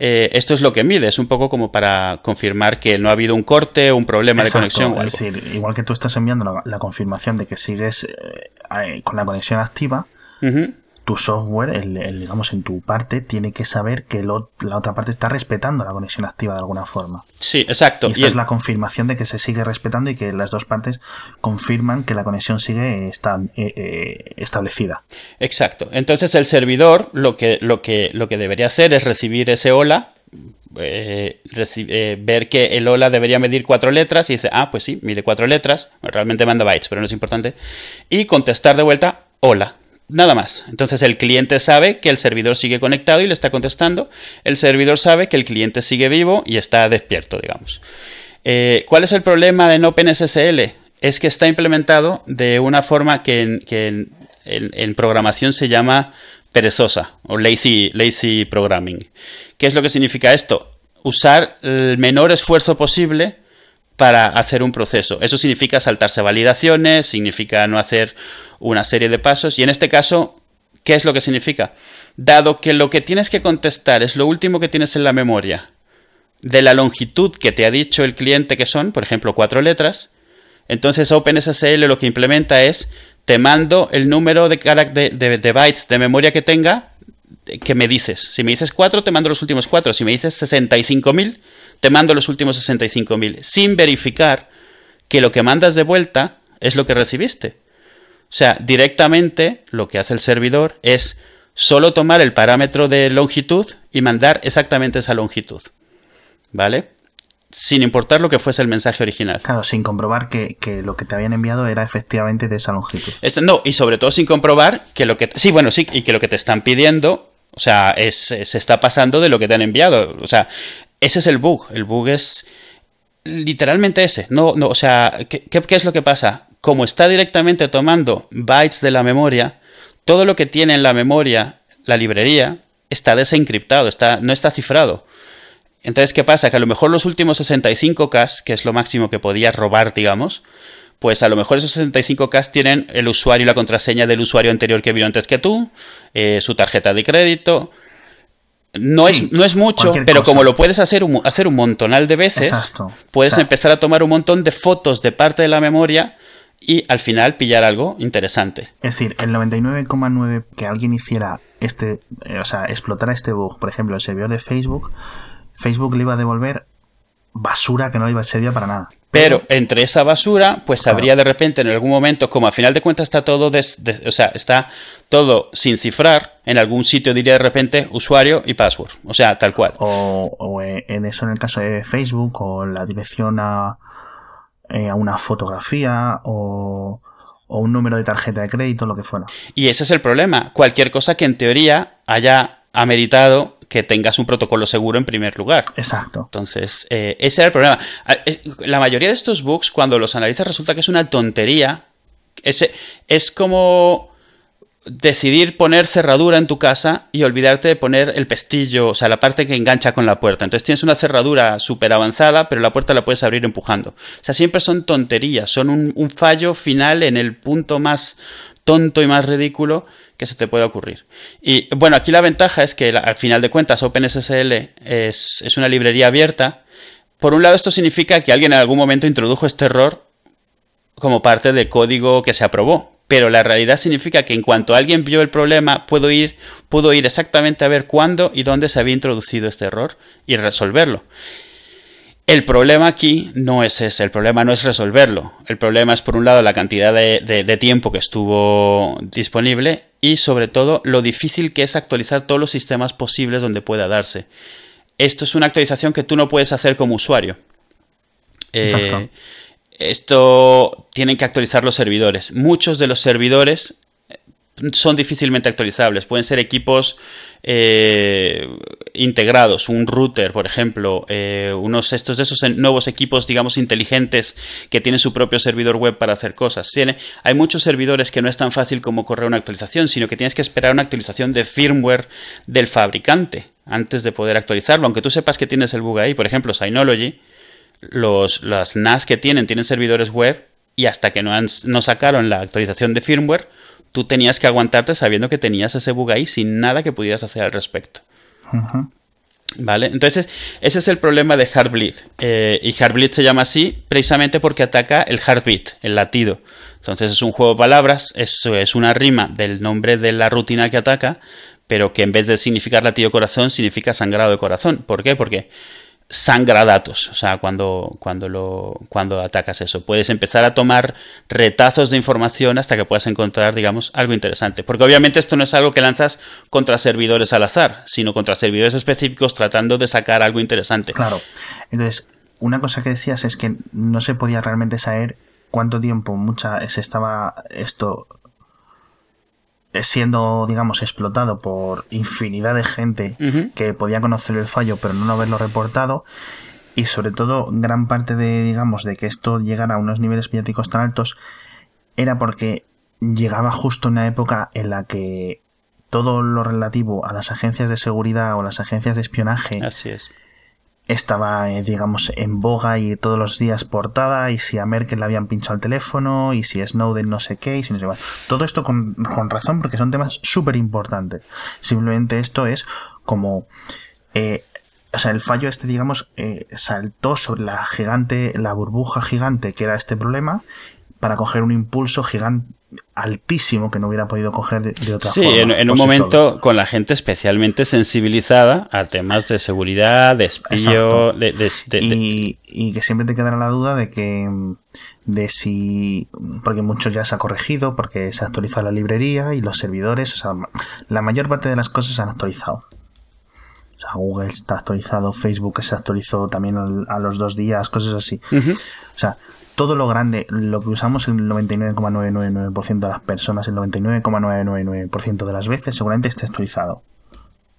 eh, esto es lo que mide, es un poco como para confirmar que no ha habido un corte o un problema de conexión. Es decir, igual que tú estás enviando la, confirmación de que sigues eh, con la conexión activa, tu software, el, digamos en tu parte, tiene que saber que la otra parte está respetando la conexión activa de alguna forma. Sí, exacto. Y esta es la confirmación de que se sigue respetando y que las dos partes confirman que la conexión sigue está, eh, eh, establecida. Exacto. Entonces el servidor lo que, lo, que, lo que debería hacer es recibir ese hola eh, ver que el hola debería medir cuatro letras y dice, ah, pues sí, mide cuatro letras, realmente manda bytes, pero no es importante, y contestar de vuelta, hola, Nada más. Entonces el cliente sabe que el servidor sigue conectado y le está contestando. El servidor sabe que el cliente sigue vivo y está despierto, digamos. Eh, ¿Cuál es el problema de OpenSSL? Es que está implementado de una forma que en, programación se llama perezosa o lazy, lazy programming. ¿Qué es lo que significa esto? Usar el menor esfuerzo posible para hacer un proceso. Eso significa saltarse validaciones, significa no hacer una serie de pasos y en este caso, ¿qué es lo que significa? Dado que lo que tienes que contestar es lo último que tienes en la memoria de la longitud que te ha dicho el cliente que son, por ejemplo, cuatro letras, entonces OpenSSL lo que implementa es te mando el número de, bytes de memoria que tenga que me dices. Si me dices cuatro, te mando los últimos cuatro. Si me dices 65.000, te mando los últimos 65.000, sin verificar que lo que mandas de vuelta es lo que recibiste. O sea, directamente lo que hace el servidor es solo tomar el parámetro de longitud y mandar exactamente esa longitud. ¿Vale? Sin importar lo que fuese el mensaje original. Claro, sin comprobar que, lo que te habían enviado era efectivamente de esa longitud. no, y sobre todo sin comprobar que lo que... Sí, bueno, sí, y que lo que te están pidiendo, o sea, es, se está pasando de lo que te han enviado. O sea, ese es el bug. El bug es literalmente ese. No, no, o sea, ¿qué, es lo que pasa? como está directamente tomando bytes de la memoria, todo lo que tiene en la memoria la librería está desencriptado, está, no está cifrado. Entonces, ¿qué pasa? Que a lo mejor los últimos 65K, que es lo máximo que podías robar, digamos, pues a lo mejor esos 65K tienen el usuario y la contraseña del usuario anterior que vino antes que tú, eh, su tarjeta de crédito. No, es, no es mucho, pero como lo puedes hacer un, hacer un montonal de veces, puedes empezar a tomar un montón de fotos de parte de la memoria y al final pillar algo interesante. Es decir, el 99,9 que alguien hiciera este, eh, o sea, explotara este bug, por ejemplo, el servidor de Facebook, Facebook le iba a devolver basura que no le iba a servir para nada. Pero entre esa basura, pues habría de repente en algún momento, como a final de cuentas está todo, o sea, está todo sin cifrar, en algún sitio diría de repente usuario y password, o sea, tal cual. O, en eso en el caso de Facebook, o la dirección a, eh, a una fotografía, o, o un número de tarjeta de crédito, lo que fuera. Y ese es el problema. Cualquier cosa que en teoría haya ameritado que tengas un protocolo seguro en primer lugar. Exacto. Entonces, eh, ese era el problema. Ah, la mayoría de estos bugs, cuando los analizas, resulta que es una tontería. Ese, es como decidir poner cerradura en tu casa y olvidarte de poner el pestillo, o sea, la parte que engancha con la puerta. Entonces tienes una cerradura súper avanzada, pero la puerta la puedes abrir empujando. O sea, siempre son tonterías, son un, un fallo final en el punto más tonto y más ridículo que se te pueda ocurrir. Y bueno, aquí la ventaja es que al final de cuentas OpenSSL es, es una librería abierta. Por un lado, esto significa que alguien en algún momento introdujo este error como parte del código que se aprobó. Pero la realidad significa que en cuanto alguien vio el problema, puedo ir, puedo ir exactamente a ver cuándo y dónde se había introducido este error y resolverlo. El problema aquí no es ese, el problema no es resolverlo. El problema es, por un lado, la cantidad de, tiempo que estuvo disponible y, sobre todo, lo difícil que es actualizar todos los sistemas posibles donde pueda darse. Esto es una actualización que tú no puedes hacer como usuario. Eh, esto tienen que actualizar los servidores. Muchos de los servidores son difícilmente actualizables. Pueden ser equipos eh, integrados, un router, por ejemplo, eh, unos estos de esos nuevos equipos, digamos, inteligentes que tienen su propio servidor web para hacer cosas. Tiene, hay muchos servidores que no es tan fácil como correr una actualización, sino que tienes que esperar una actualización de firmware del fabricante antes de poder actualizarlo. Aunque tú sepas que tienes el bug ahí, por ejemplo, Synology, los, las NAS que tienen tienen servidores web y hasta que no, han, no sacaron la actualización de firmware, tú tenías que aguantarte sabiendo que tenías ese bug ahí sin nada que pudieras hacer al respecto. ¿Vale? Entonces, ese es el problema de Heartbleed. Eh, y Heartbleed se llama así precisamente porque ataca el heartbeat, el latido. Entonces, es un juego de palabras, eso es una rima del nombre de la rutina que ataca, pero que en vez de significar latido corazón, significa sangrado de corazón. ¿Por qué? Porque sangra datos, o sea, cuando, cuando, lo, cuando atacas eso. Puedes empezar a tomar retazos de información hasta que puedas encontrar, digamos, algo interesante. Porque obviamente esto no es algo que lanzas contra servidores al azar, sino contra servidores específicos tratando de sacar algo interesante. Claro. Entonces, una cosa que decías es que no se podía realmente saber cuánto tiempo mucha se estaba esto siendo, digamos, explotado por infinidad de gente que podía conocer el fallo pero no haberlo reportado. Y sobre todo, gran parte de, digamos, de que esto llegara a unos niveles mediáticos tan altos era porque llegaba justo una época en la que todo lo relativo a las agencias de seguridad o las agencias de espionaje Así es estaba, eh, digamos, en boga y todos los días portada, y si a Merkel le habían pinchado el teléfono, y si Snowden no sé qué, y si no sé qué. Todo esto con, razón, porque son temas súper importantes. Simplemente esto es como, eh, o sea, el fallo este, digamos, eh, saltó sobre la gigante, la burbuja gigante que era este problema, para coger un impulso gigante altísimo que no hubiera podido coger de, otra forma. Sí, en, un momento con la gente especialmente sensibilizada a temas de seguridad, de espío, de, y, que siempre te quedará la duda de que de si porque muchos ya se ha corregido, porque se ha actualizado la librería y los servidores, o sea, la mayor parte de las cosas se han actualizado. O sea, Google está actualizado, Facebook se actualizó también a los dos días, cosas así. O sea, todo lo grande, lo que usamos el 99,999% de las personas, el 99,999% de las veces, seguramente esté actualizado.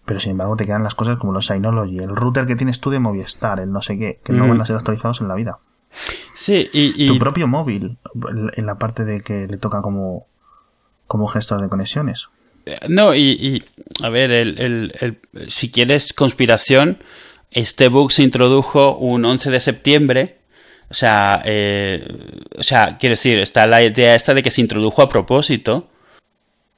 Pero sin embargo te quedan las cosas como los Synology, el router que tienes tú de Movistar, el no sé qué, que no van a ser actualizados en la vida. Sí, y, Tu propio móvil, en la parte de que le toca como, como gestor de conexiones. No, y, a ver, el, si quieres conspiración, este bug se introdujo un 11 de septiembre. O sea, eh, o sea, quiero decir, está la idea esta de que se introdujo a propósito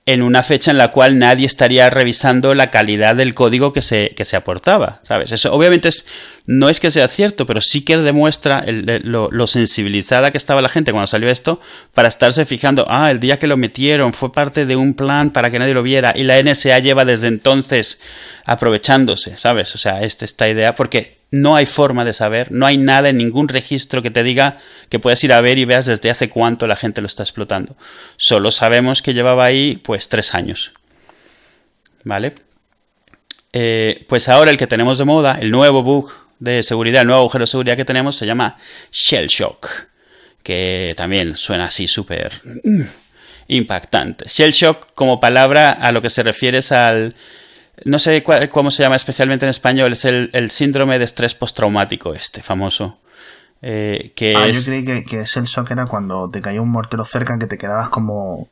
en una fecha en la cual nadie estaría revisando la calidad del código que se, que se aportaba, ¿sabes? Eso obviamente es, no es que sea cierto, pero sí que demuestra lo, sensibilizada que estaba la gente cuando salió esto para estarse fijando, ah, el día que lo metieron fue parte de un plan para que nadie lo viera y la NSA lleva desde entonces aprovechándose, ¿sabes? O sea, esta, esta idea, porque no hay forma de saber, no hay nada en ningún registro que te diga que puedas ir a ver y veas desde hace cuánto la gente lo está explotando. Solo sabemos que llevaba ahí pues tres años. ¿Vale? Eh, pues ahora el que tenemos de moda, el nuevo bug de seguridad, el nuevo agujero de seguridad que tenemos se llama Shell Shock, que también suena así súper impactante. Shell Shock como palabra a lo que se refiere es al no sé cómo se llama especialmente en español, es el, síndrome de estrés postraumático este famoso. Eh, que ah, yo creí que, que el shock era cuando te caía un mortero cerca que te quedabas como...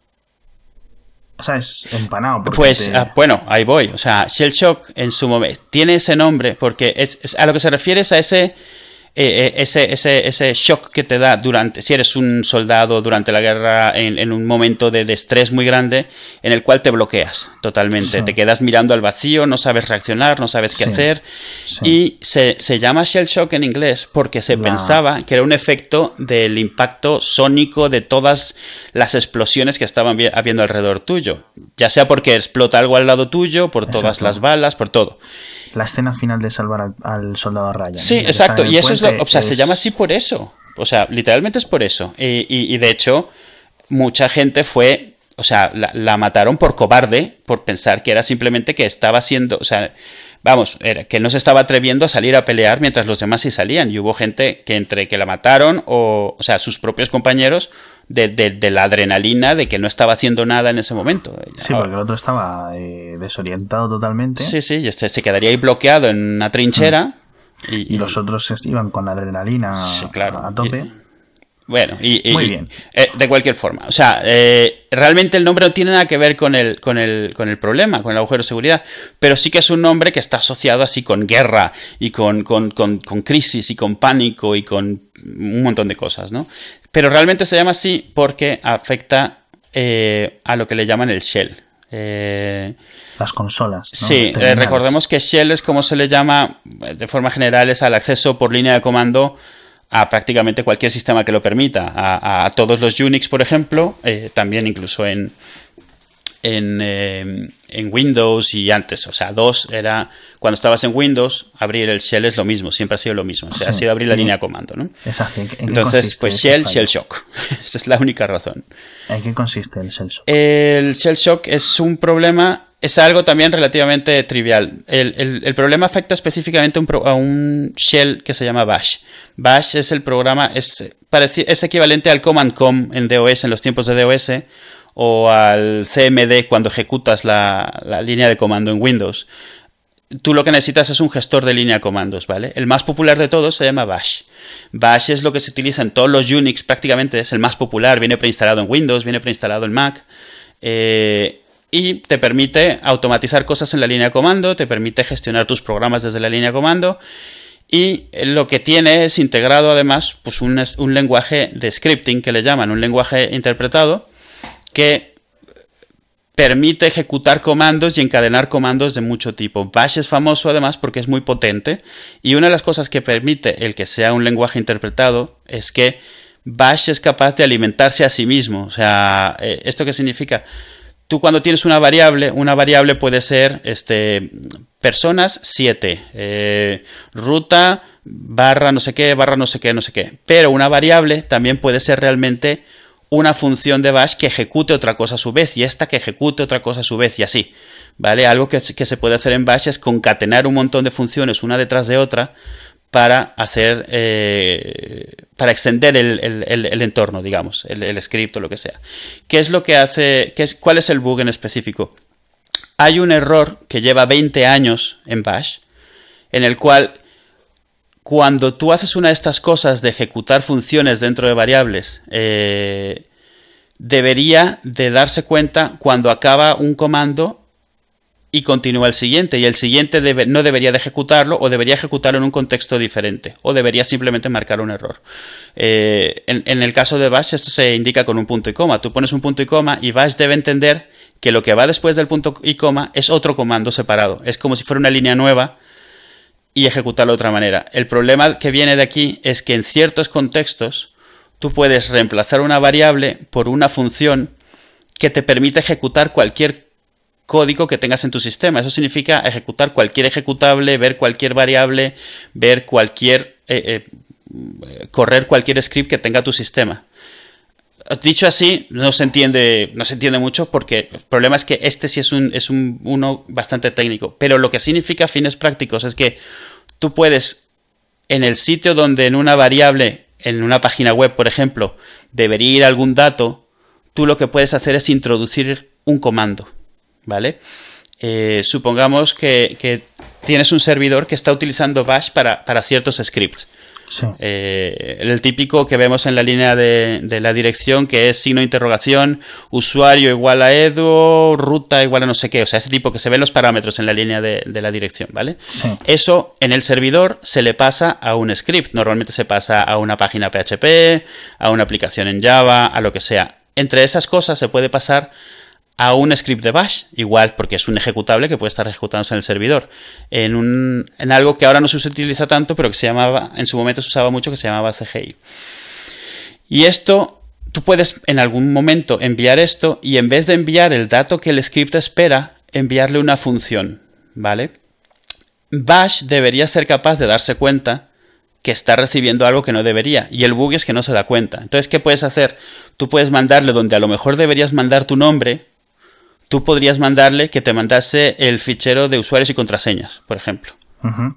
¿Sabes? Empanado. Pues ah, bueno, ahí voy. O sea, Shell Shock en su momento tiene ese nombre porque es, a lo que se refiere es a ese eh, eh, ese, ese, ese, shock que te da durante, si eres un soldado durante la guerra en, un momento de, estrés muy grande, en el cual te bloqueas totalmente, te quedas mirando al vacío, no sabes reaccionar, no sabes qué hacer. Y se, llama shell shock en inglés porque se pensaba que era un efecto del impacto sónico de todas las explosiones que estaban habiendo alrededor tuyo, ya sea porque explota algo al lado tuyo, por todas las balas, por todo la escena final de salvar al, soldado Ryan. Sí, exacto. Y eso es lo. O sea, se llama así por eso. O sea, literalmente es por eso. Y, de hecho, mucha gente fue. O sea, la, mataron por cobarde, por pensar que era simplemente que estaba siendo. O sea, vamos, era, que no se estaba atreviendo a salir a pelear mientras los demás sí salían. Y hubo gente que entre que la mataron o. O sea, sus propios compañeros de, la adrenalina de que no estaba haciendo nada en ese momento. Sí, porque el otro estaba eh, desorientado totalmente. Sí, sí, y este se quedaría ahí bloqueado en una trinchera. Mm. Y, los otros iban con la adrenalina a tope. Bueno, y, Muy bien. Eh, de cualquier forma. O sea, eh, realmente el nombre no tiene nada que ver con el, con, el, con el problema, con el agujero de seguridad, pero sí que es un nombre que está asociado así con guerra y con, con, con, crisis y con pánico y con un montón de cosas, ¿no? Pero realmente se llama así porque afecta eh, a lo que le llaman el shell. Las consolas. Sí, recordemos que shell es como se le llama de forma general, es al acceso por línea de comando a prácticamente cualquier sistema que lo permita, a, todos los Unix, por ejemplo, eh, también incluso en, en, eh, en, Windows y antes, o sea, dos era cuando estabas en Windows, abrir el shell es lo mismo, siempre ha sido lo mismo, o sea, ha sido abrir la línea de comando, ¿no? Exacto. Entonces, pues shell, shell shock, [LAUGHS] esa es la única razón. ¿En qué consiste el shell shock? El shell shock es un problema es algo también relativamente trivial. El, problema afecta específicamente a un shell que se llama Bash. Bash es el programa, es, es equivalente al Command Com en DOS, en los tiempos de DOS, o al CMD cuando ejecutas la, línea de comando en Windows. Tú lo que necesitas es un gestor de línea de comandos, ¿vale? El más popular de todos se llama Bash. Bash es lo que se utiliza en todos los Unix prácticamente, es el más popular, viene preinstalado en Windows, viene preinstalado en Mac. Eh, y te permite automatizar cosas en la línea de comando, te permite gestionar tus programas desde la línea de comando y lo que tiene es integrado además pues un, un lenguaje de scripting que le llaman, un lenguaje interpretado que permite ejecutar comandos y encadenar comandos de mucho tipo. Bash es famoso además porque es muy potente y una de las cosas que permite el que sea un lenguaje interpretado es que Bash es capaz de alimentarse a sí mismo. O sea, eh, ¿esto qué significa? Tú cuando tienes una variable, una variable puede ser este, personas 7, eh, ruta barra no sé qué, barra no sé qué, no sé qué. Pero una variable también puede ser realmente una función de bash que ejecute otra cosa a su vez y esta que ejecute otra cosa a su vez y así. ¿Vale? Algo que, que se puede hacer en bash es concatenar un montón de funciones una detrás de otra para hacer, eh, para extender el, entorno, digamos, el, script o lo que sea. ¿Qué es lo que hace, qué es, cuál es el bug en específico? Hay un error que lleva 20 años en Bash, en el cual cuando tú haces una de estas cosas de ejecutar funciones dentro de variables, eh, debería de darse cuenta cuando acaba un comando y continúa el siguiente. Y el siguiente no debería de ejecutarlo o debería ejecutarlo en un contexto diferente. O debería simplemente marcar un error. Eh, en, el caso de Bash esto se indica con un punto y coma. Tú pones un punto y coma y Bash debe entender que lo que va después del punto y coma es otro comando separado. Es como si fuera una línea nueva y ejecutarlo de otra manera. El problema que viene de aquí es que en ciertos contextos tú puedes reemplazar una variable por una función que te permite ejecutar cualquier código que tengas en tu sistema. Eso significa ejecutar cualquier ejecutable, ver cualquier variable, ver cualquier... Eh, eh, correr cualquier script que tenga tu sistema. Dicho así, no se entiende, no se entiende mucho porque el problema es que este sí es un, es un, uno bastante técnico. Pero lo que significa fines prácticos es que tú puedes, en el sitio donde en una variable, en una página web, por ejemplo, debería ir algún dato, tú lo que puedes hacer es introducir un comando. ¿Vale? Eh, supongamos que, tienes un servidor que está utilizando Bash para, ciertos scripts. Eh, el típico que vemos en la línea de, la dirección que es signo de interrogación, usuario igual a edu, ruta igual a no sé qué, o sea, ese tipo que se ven los parámetros en la línea de, la dirección, ¿vale? Eso en el servidor se le pasa a un script, normalmente se pasa a una página PHP, a una aplicación en Java, a lo que sea. Entre esas cosas se puede pasar a un script de bash, igual porque es un ejecutable que puede estar ejecutándose en el servidor, en, un, en algo que ahora no se utiliza tanto, pero que se llamaba, en su momento se usaba mucho, que se llamaba CGI. Y esto, tú puedes en algún momento enviar esto y en vez de enviar el dato que el script espera, enviarle una función, ¿vale? Bash debería ser capaz de darse cuenta que está recibiendo algo que no debería. Y el bug es que no se da cuenta. Entonces, ¿qué puedes hacer? Tú puedes mandarle donde a lo mejor deberías mandar tu nombre, tú podrías mandarle que te mandase el fichero de usuarios y contraseñas, por ejemplo.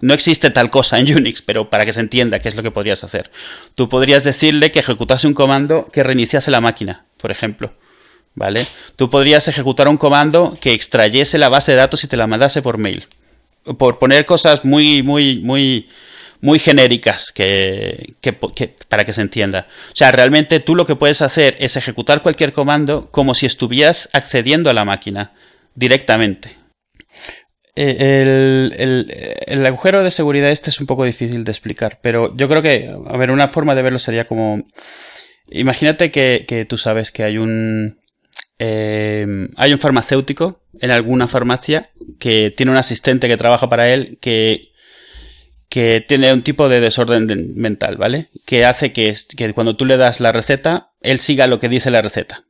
No existe tal cosa en Unix, pero para que se entienda qué es lo que podrías hacer. Tú podrías decirle que ejecutase un comando que reiniciase la máquina, por ejemplo. ¿Vale? Tú podrías ejecutar un comando que extrayese la base de datos y te la mandase por mail. Por poner cosas muy, muy, muy, muy genéricas que, para que se entienda. O sea, realmente tú lo que puedes hacer es ejecutar cualquier comando como si estuvieras accediendo a la máquina directamente. Eh, el, agujero de seguridad este es un poco difícil de explicar, pero yo creo que, a ver, una forma de verlo sería como, imagínate que, tú sabes que hay un, eh, hay un farmacéutico en alguna farmacia que tiene un asistente que trabaja para él que que tiene un tipo de desorden mental, ¿vale? Que hace que, cuando tú le das la receta, él siga lo que dice la receta,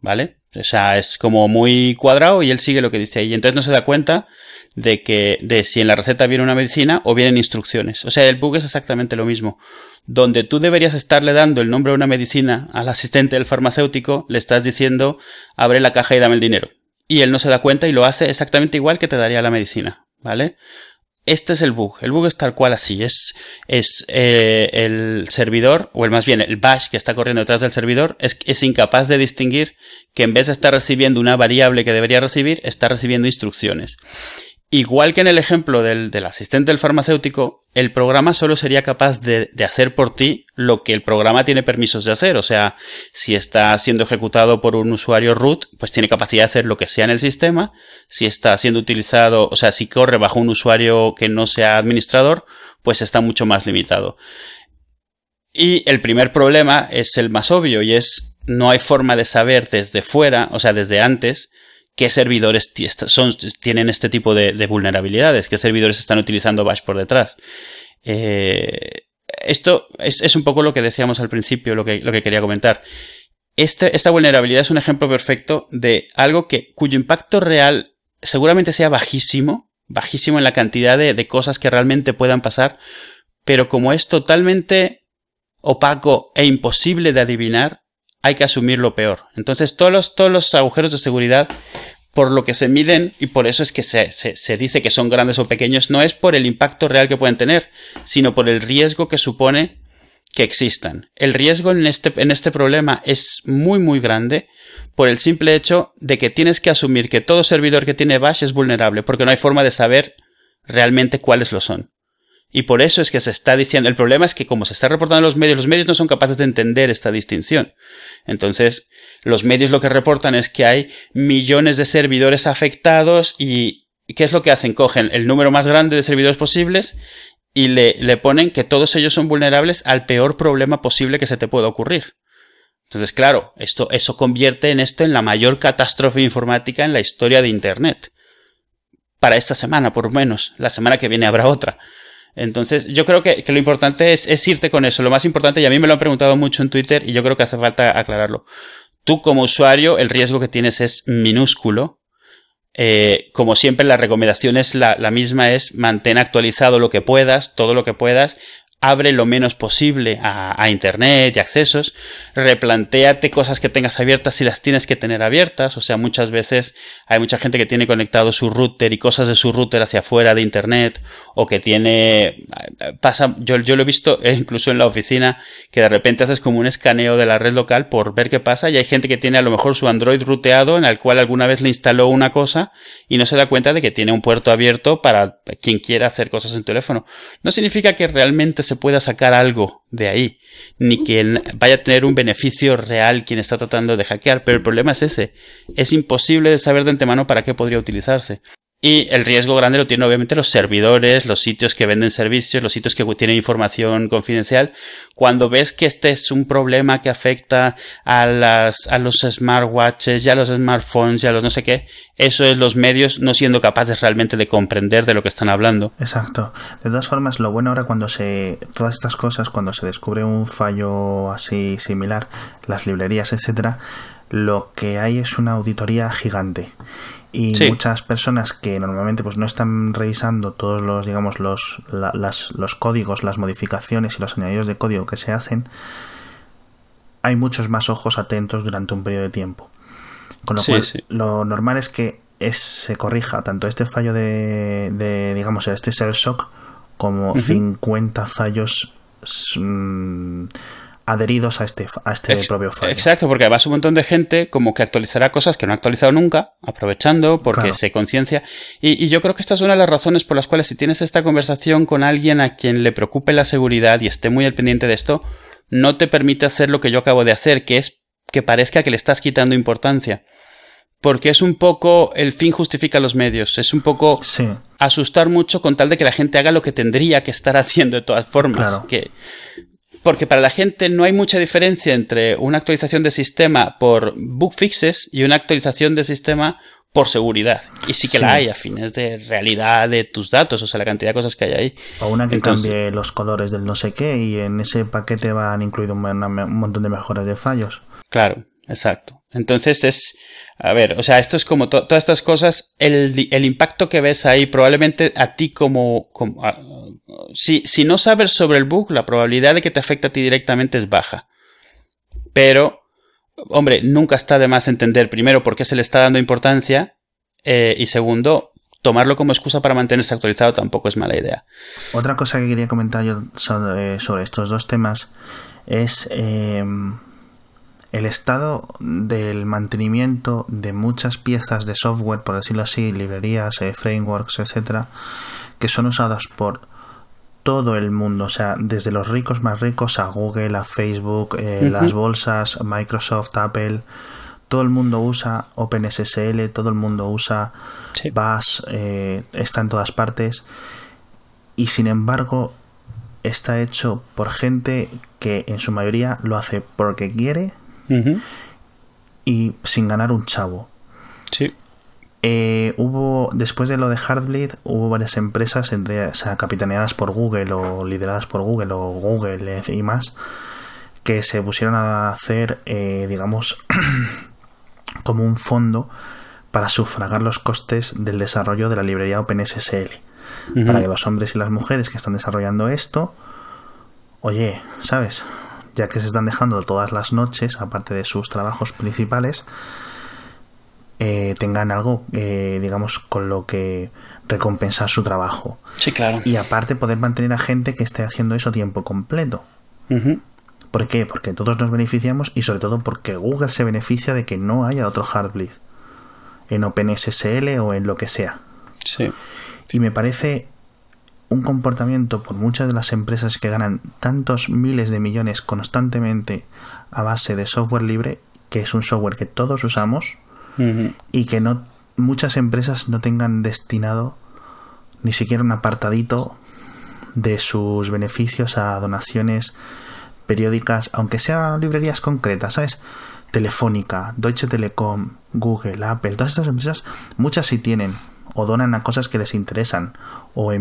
¿vale? O sea, es como muy cuadrado y él sigue lo que dice ahí. Entonces no se da cuenta de que, de si en la receta viene una medicina o vienen instrucciones. O sea, el bug es exactamente lo mismo. Donde tú deberías estarle dando el nombre de una medicina al asistente del farmacéutico, le estás diciendo, abre la caja y dame el dinero. Y él no se da cuenta y lo hace exactamente igual que te daría la medicina, ¿vale? Este es el bug. El bug es tal cual así. Es, es eh, el servidor, o el más bien el bash que está corriendo detrás del servidor, es, es incapaz de distinguir que en vez de estar recibiendo una variable que debería recibir, está recibiendo instrucciones. Igual que en el ejemplo del, asistente del farmacéutico, el programa solo sería capaz de, hacer por ti lo que el programa tiene permisos de hacer. O sea, si está siendo ejecutado por un usuario root, pues tiene capacidad de hacer lo que sea en el sistema. Si está siendo utilizado, o sea, si corre bajo un usuario que no sea administrador, pues está mucho más limitado. Y el primer problema es el más obvio y es no hay forma de saber desde fuera, o sea, desde antes, qué servidores tienen este tipo de, vulnerabilidades, qué servidores están utilizando Bash por detrás. Eh, esto es, un poco lo que decíamos al principio, lo que, quería comentar. Este, esta vulnerabilidad es un ejemplo perfecto de algo que, cuyo impacto real seguramente sea bajísimo, bajísimo en la cantidad de cosas que realmente puedan pasar, pero como es totalmente opaco e imposible de adivinar, hay que asumir lo peor. Entonces, todos los, todos los agujeros de seguridad, por lo que se miden, y por eso es que se, se, dice que son grandes o pequeños, no es por el impacto real que pueden tener, sino por el riesgo que supone que existan. El riesgo en este, en este problema es muy, muy grande por el simple hecho de que tienes que asumir que todo servidor que tiene Bash es vulnerable, porque no hay forma de saber realmente cuáles lo son. Y por eso es que se está diciendo, el problema es que como se está reportando en los medios, los medios no son capaces de entender esta distinción. Entonces, los medios lo que reportan es que hay millones de servidores afectados y ¿qué es lo que hacen? Cogen el número más grande de servidores posibles y le, le ponen que todos ellos son vulnerables al peor problema posible que se te pueda ocurrir. Entonces, claro, esto, eso convierte en esto en la mayor catástrofe informática en la historia de Internet. Para esta semana, por lo menos. La semana que viene habrá otra. Entonces, yo creo que, lo importante es, irte con eso. Lo más importante, y a mí me lo han preguntado mucho en Twitter, y yo creo que hace falta aclararlo. Tú, como usuario, el riesgo que tienes es minúsculo. Eh, como siempre, la recomendación es la, la misma, es mantén actualizado lo que puedas, todo lo que puedas, abre lo menos posible a, Internet y accesos, replantéate cosas que tengas abiertas si las tienes que tener abiertas, o sea, muchas veces hay mucha gente que tiene conectado su router y cosas de su router hacia afuera de Internet, o que tiene, pasa, yo, lo he visto incluso en la oficina, que de repente haces como un escaneo de la red local por ver qué pasa, y hay gente que tiene a lo mejor su Android ruteado en el cual alguna vez le instaló una cosa y no se da cuenta de que tiene un puerto abierto para quien quiera hacer cosas en teléfono. No significa que realmente se pueda sacar algo de ahí, ni que vaya a tener un beneficio real quien está tratando de hackear, pero el problema es ese, es imposible saber de antemano para qué podría utilizarse. Y el riesgo grande lo tienen obviamente los servidores, los sitios que venden servicios, los sitios que tienen información confidencial. Cuando ves que este es un problema que afecta a, las, a los smartwatches, ya a los smartphones, ya los no sé qué, eso es los medios no siendo capaces realmente de comprender de lo que están hablando. Exacto. De todas formas, lo bueno ahora cuando se, todas estas cosas, cuando se descubre un fallo así similar, las librerías, etcétera, lo que hay es una auditoría gigante y muchas personas que normalmente pues no están revisando todos los digamos los, las, los códigos las modificaciones y los añadidos de código que se hacen hay muchos más ojos atentos durante un periodo de tiempo. Con lo cual lo normal es que es, se corrija tanto este fallo de, de digamos este shell shock como 50 fallos mm, adheridos a este, a este propio fallo. Exacto, porque además un montón de gente como que actualizará cosas que no ha actualizado nunca, aprovechando porque se conciencia. Y, yo creo que esta es una de las razones por las cuales si tienes esta conversación con alguien a quien le preocupe la seguridad y esté muy al pendiente de esto, no te permite hacer lo que yo acabo de hacer, que es que parezca que le estás quitando importancia. Porque es un poco el fin justifica los medios. Es un poco asustar mucho con tal de que la gente haga lo que tendría que estar haciendo de todas formas. Claro. Que porque para la gente no hay mucha diferencia entre una actualización de sistema por bug fixes y una actualización de sistema por seguridad. Y sí que la hay a fines de realidad de tus datos, o sea, la cantidad de cosas que hay ahí. O una que cambie los colores del no sé qué y en ese paquete van incluido un montón de mejoras de fallos. Claro, exacto. Entonces es, a ver, o sea, esto es como todas estas cosas, el, el, impacto que ves ahí, probablemente a ti como... como si, si no sabes sobre el bug, la probabilidad de que te afecte a ti directamente es baja. Pero, hombre, nunca está de más entender, primero, por qué se le está dando importancia eh, y segundo, tomarlo como excusa para mantenerse actualizado tampoco es mala idea. Otra cosa que quería comentar yo sobre, sobre estos dos temas es... Eh, el estado del mantenimiento de muchas piezas de software, por decirlo así, librerías, eh, frameworks, etcétera, que son usadas por todo el mundo, o sea, desde los ricos más ricos a Google, a Facebook, eh, las bolsas, Microsoft, Apple, todo el mundo usa OpenSSL, todo el mundo usa Bash, eh, está en todas partes y sin embargo está hecho por gente que en su mayoría lo hace porque quiere y sin ganar un chavo. Sí. Eh, hubo, después de lo de Heartbleed, hubo varias empresas, entre, o sea, capitaneadas por Google o lideradas por Google o Google y más, que se pusieron a hacer, eh, digamos, [CLEARS THROAT] como un fondo para sufragar los costes del desarrollo de la librería OpenSSL. Para que los hombres y las mujeres que están desarrollando esto, oye, ¿sabes? Ya que se están dejando todas las noches, aparte de sus trabajos principales, eh, tengan algo, eh, digamos, con lo que recompensar su trabajo. Sí, claro. Y aparte poder mantener a gente que esté haciendo eso tiempo completo. ¿Por qué? Porque todos nos beneficiamos y sobre todo porque Google se beneficia de que no haya otro Heartbleed en OpenSSL o en lo que sea. Sí. Y me parece un comportamiento por muchas de las empresas que ganan tantos miles de millones constantemente a base de software libre, que es un software que todos usamos y que no muchas empresas no tengan destinado ni siquiera un apartadito de sus beneficios a donaciones periódicas, aunque sean librerías concretas, ¿sabes? Telefónica, Deutsche Telekom, Google, Apple, todas estas empresas, muchas sí tienen, o donan a cosas que les interesan, o,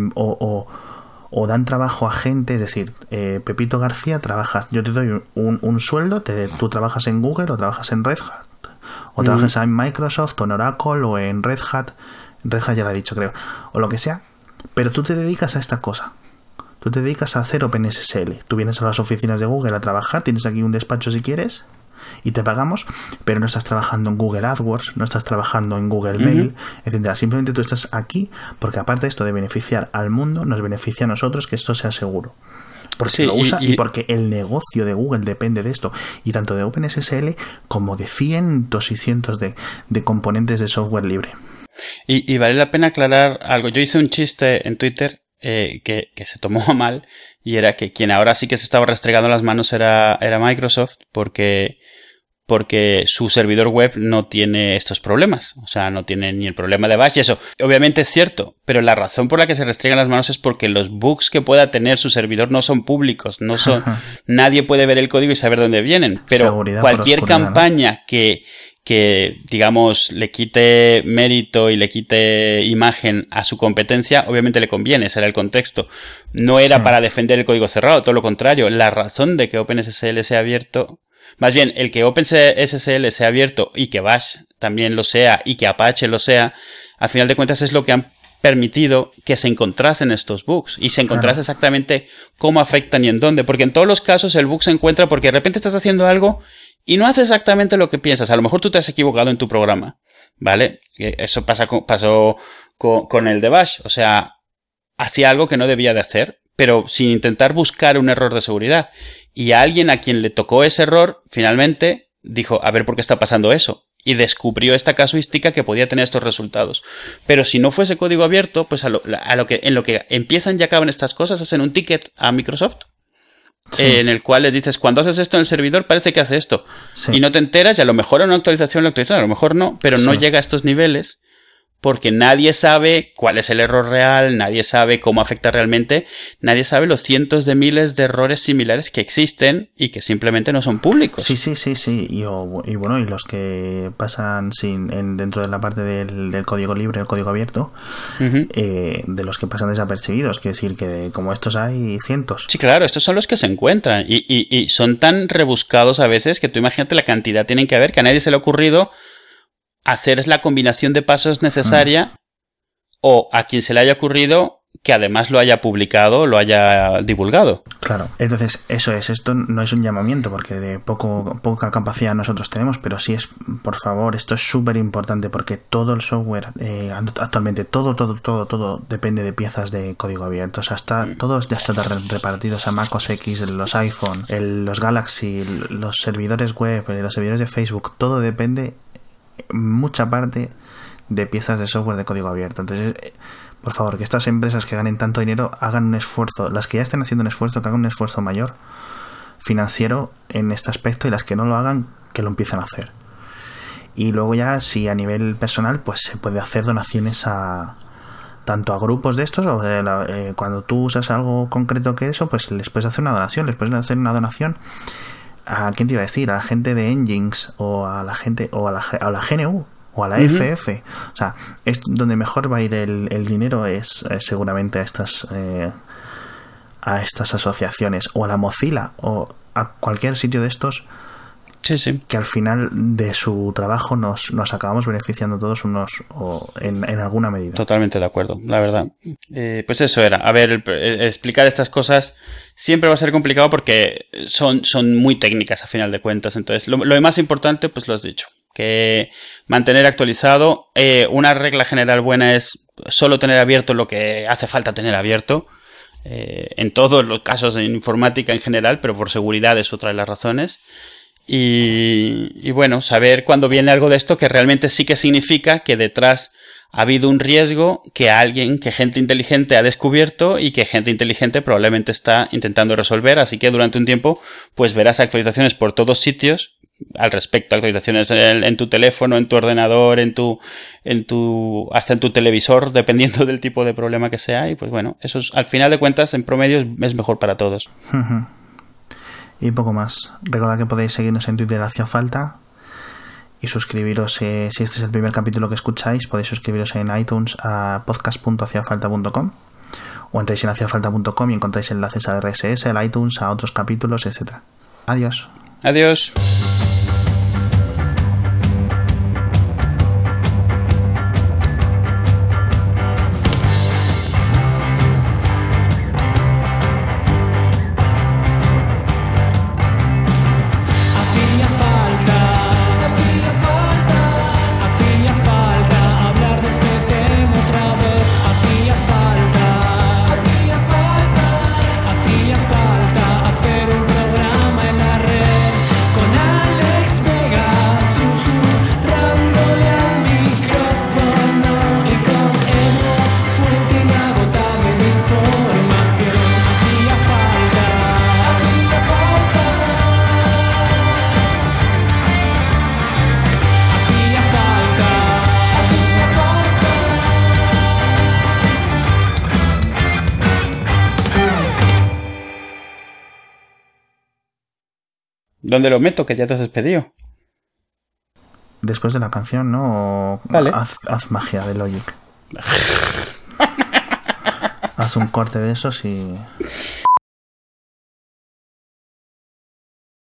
o, dan trabajo a gente, es decir, eh, Pepito García, trabajas, yo te doy un, sueldo, te, tú trabajas en Google o trabajas en Red Hat, o trabajas en Microsoft o en Oracle o en Red Hat, Red Hat ya lo he dicho creo, o lo que sea, pero tú te dedicas a esta cosa. Tú te dedicas a hacer OpenSSL. Tú vienes a las oficinas de Google a trabajar, tienes aquí un despacho si quieres, y te pagamos, pero no estás trabajando en Google AdWords, no estás trabajando en Google Mail, etcétera. Simplemente tú estás aquí porque aparte de esto de beneficiar al mundo, nos beneficia a nosotros que esto sea seguro. Porque lo usa y, porque el negocio de Google depende de esto. Y tanto de OpenSSL como de cientos y cientos de, componentes de software libre. Y, vale la pena aclarar algo. Yo hice un chiste en Twitter eh, que, que, se tomó [LAUGHS] mal y era que quien ahora sí que se estaba restregando las manos era, era Microsoft porque porque su servidor web no tiene estos problemas. O sea, no tiene ni el problema de bash y eso. Obviamente es cierto, pero la razón por la que se restringen las manos es porque los bugs que pueda tener su servidor no son públicos, no son [LAUGHS] nadie puede ver el código y saber dónde vienen, pero cualquier campaña que que digamos le quite mérito y le quite imagen a su competencia, obviamente le conviene, ese era el contexto. No era para defender el código cerrado, todo lo contrario. La razón de que OpenSSL sea abierto más bien, el que OpenSSL sea abierto y que Bash también lo sea y que Apache lo sea, al final de cuentas es lo que han permitido que se encontrasen estos bugs y se encontrase exactamente cómo afectan y en dónde. Porque en todos los casos el bug se encuentra porque de repente estás haciendo algo y no haces exactamente lo que piensas. A lo mejor tú te has equivocado en tu programa. ¿Vale? Eso pasa pasó con, con el de Bash. O sea, hacía algo que no debía de hacer, pero sin intentar buscar un error de seguridad. Y a alguien a quien le tocó ese error, finalmente dijo, a ver por qué está pasando eso. Y descubrió esta casuística que podía tener estos resultados. Pero si no fuese código abierto, pues a lo, que, en lo que empiezan y acaban estas cosas, hacen un ticket a Microsoft. en el cual les dices, cuando haces esto en el servidor, parece que hace esto. Y no te enteras, y a lo mejor en una actualización lo actualizan, a lo mejor no, pero no llega a estos niveles porque nadie sabe cuál es el error real, nadie sabe cómo afecta realmente, nadie sabe los cientos de miles de errores similares que existen y que simplemente no son públicos. Sí, sí, sí, sí. Y, bueno, y los que pasan sin en, dentro de la parte del, código libre, el código abierto, eh, de los que pasan desapercibidos, que decir que como estos hay cientos. Sí, claro, estos son los que se encuentran y, y, y son tan rebuscados a veces que tú imagínate la cantidad tienen que haber que a nadie se le ha ocurrido hacer la combinación de pasos necesaria o a quien se le haya ocurrido que además lo haya publicado, lo haya divulgado. Claro, entonces eso es, esto no es un llamamiento porque de poco, poca capacidad nosotros tenemos, pero sí es, por favor, esto es súper importante porque todo el software, eh, actualmente todo, todo, todo, todo depende de piezas de código abierto, o sea, está, todos ya están repartidos a Mac OS X, los iPhone, los Galaxy, los servidores web, los servidores de Facebook, todo depende mucha parte de piezas de software de código abierto. Entonces, eh, por favor, que estas empresas que ganen tanto dinero hagan un esfuerzo, las que ya estén haciendo un esfuerzo, que hagan un esfuerzo mayor financiero en este aspecto y las que no lo hagan, que lo empiecen a hacer. Y luego ya, si a nivel personal, pues se puede hacer donaciones a tanto a grupos de estos, o eh, cuando tú usas algo concreto que eso, pues les puedes hacer una donación, les puedes hacer una donación a quién te iba a decir, a la gente de Engines o a la gente o a la, a la GNU o a la FF. O sea, es donde mejor va a ir el, dinero es, seguramente a estas eh, a estas asociaciones o a la Mozilla o a cualquier sitio de estos Sí, sí. Que al final de su trabajo nos, nos acabamos beneficiando todos unos o en, alguna medida. Totalmente de acuerdo, la verdad. Eh, pues eso era. A ver, explicar estas cosas siempre va a ser complicado porque son, son muy técnicas a final de cuentas. Entonces, lo, más importante, pues lo has dicho. Que mantener actualizado. Eh, una regla general buena es solo tener abierto lo que hace falta tener abierto. Eh, en todos los casos de informática en general, pero por seguridad es otra de las razones. Y, bueno, saber cuando viene algo de esto que realmente sí que significa que detrás ha habido un riesgo que alguien, que gente inteligente ha descubierto y que gente inteligente probablemente está intentando resolver. Así que durante un tiempo, pues verás actualizaciones por todos sitios al respecto, actualizaciones en, tu teléfono, en tu ordenador, en tu, en tu, hasta en tu televisor, [LAUGHS] dependiendo del tipo de problema que sea. Y pues bueno, eso es, al final de cuentas, en promedio es mejor para todos. Y poco más. Recordad que podéis seguirnos en Twitter hacia falta y suscribiros, eh, si este es el primer capítulo que escucháis, podéis suscribiros en iTunes a podcast.haciafalta.com o entráis en haciafalta.com y encontráis enlaces a RSS, al iTunes, a otros capítulos, etc. Adiós. Adiós. ¿Dónde lo meto? Que ya te has despedido. Después de la canción, ¿no? Vale. Haz, magia de Logic. [LAUGHS] haz un corte de esos y...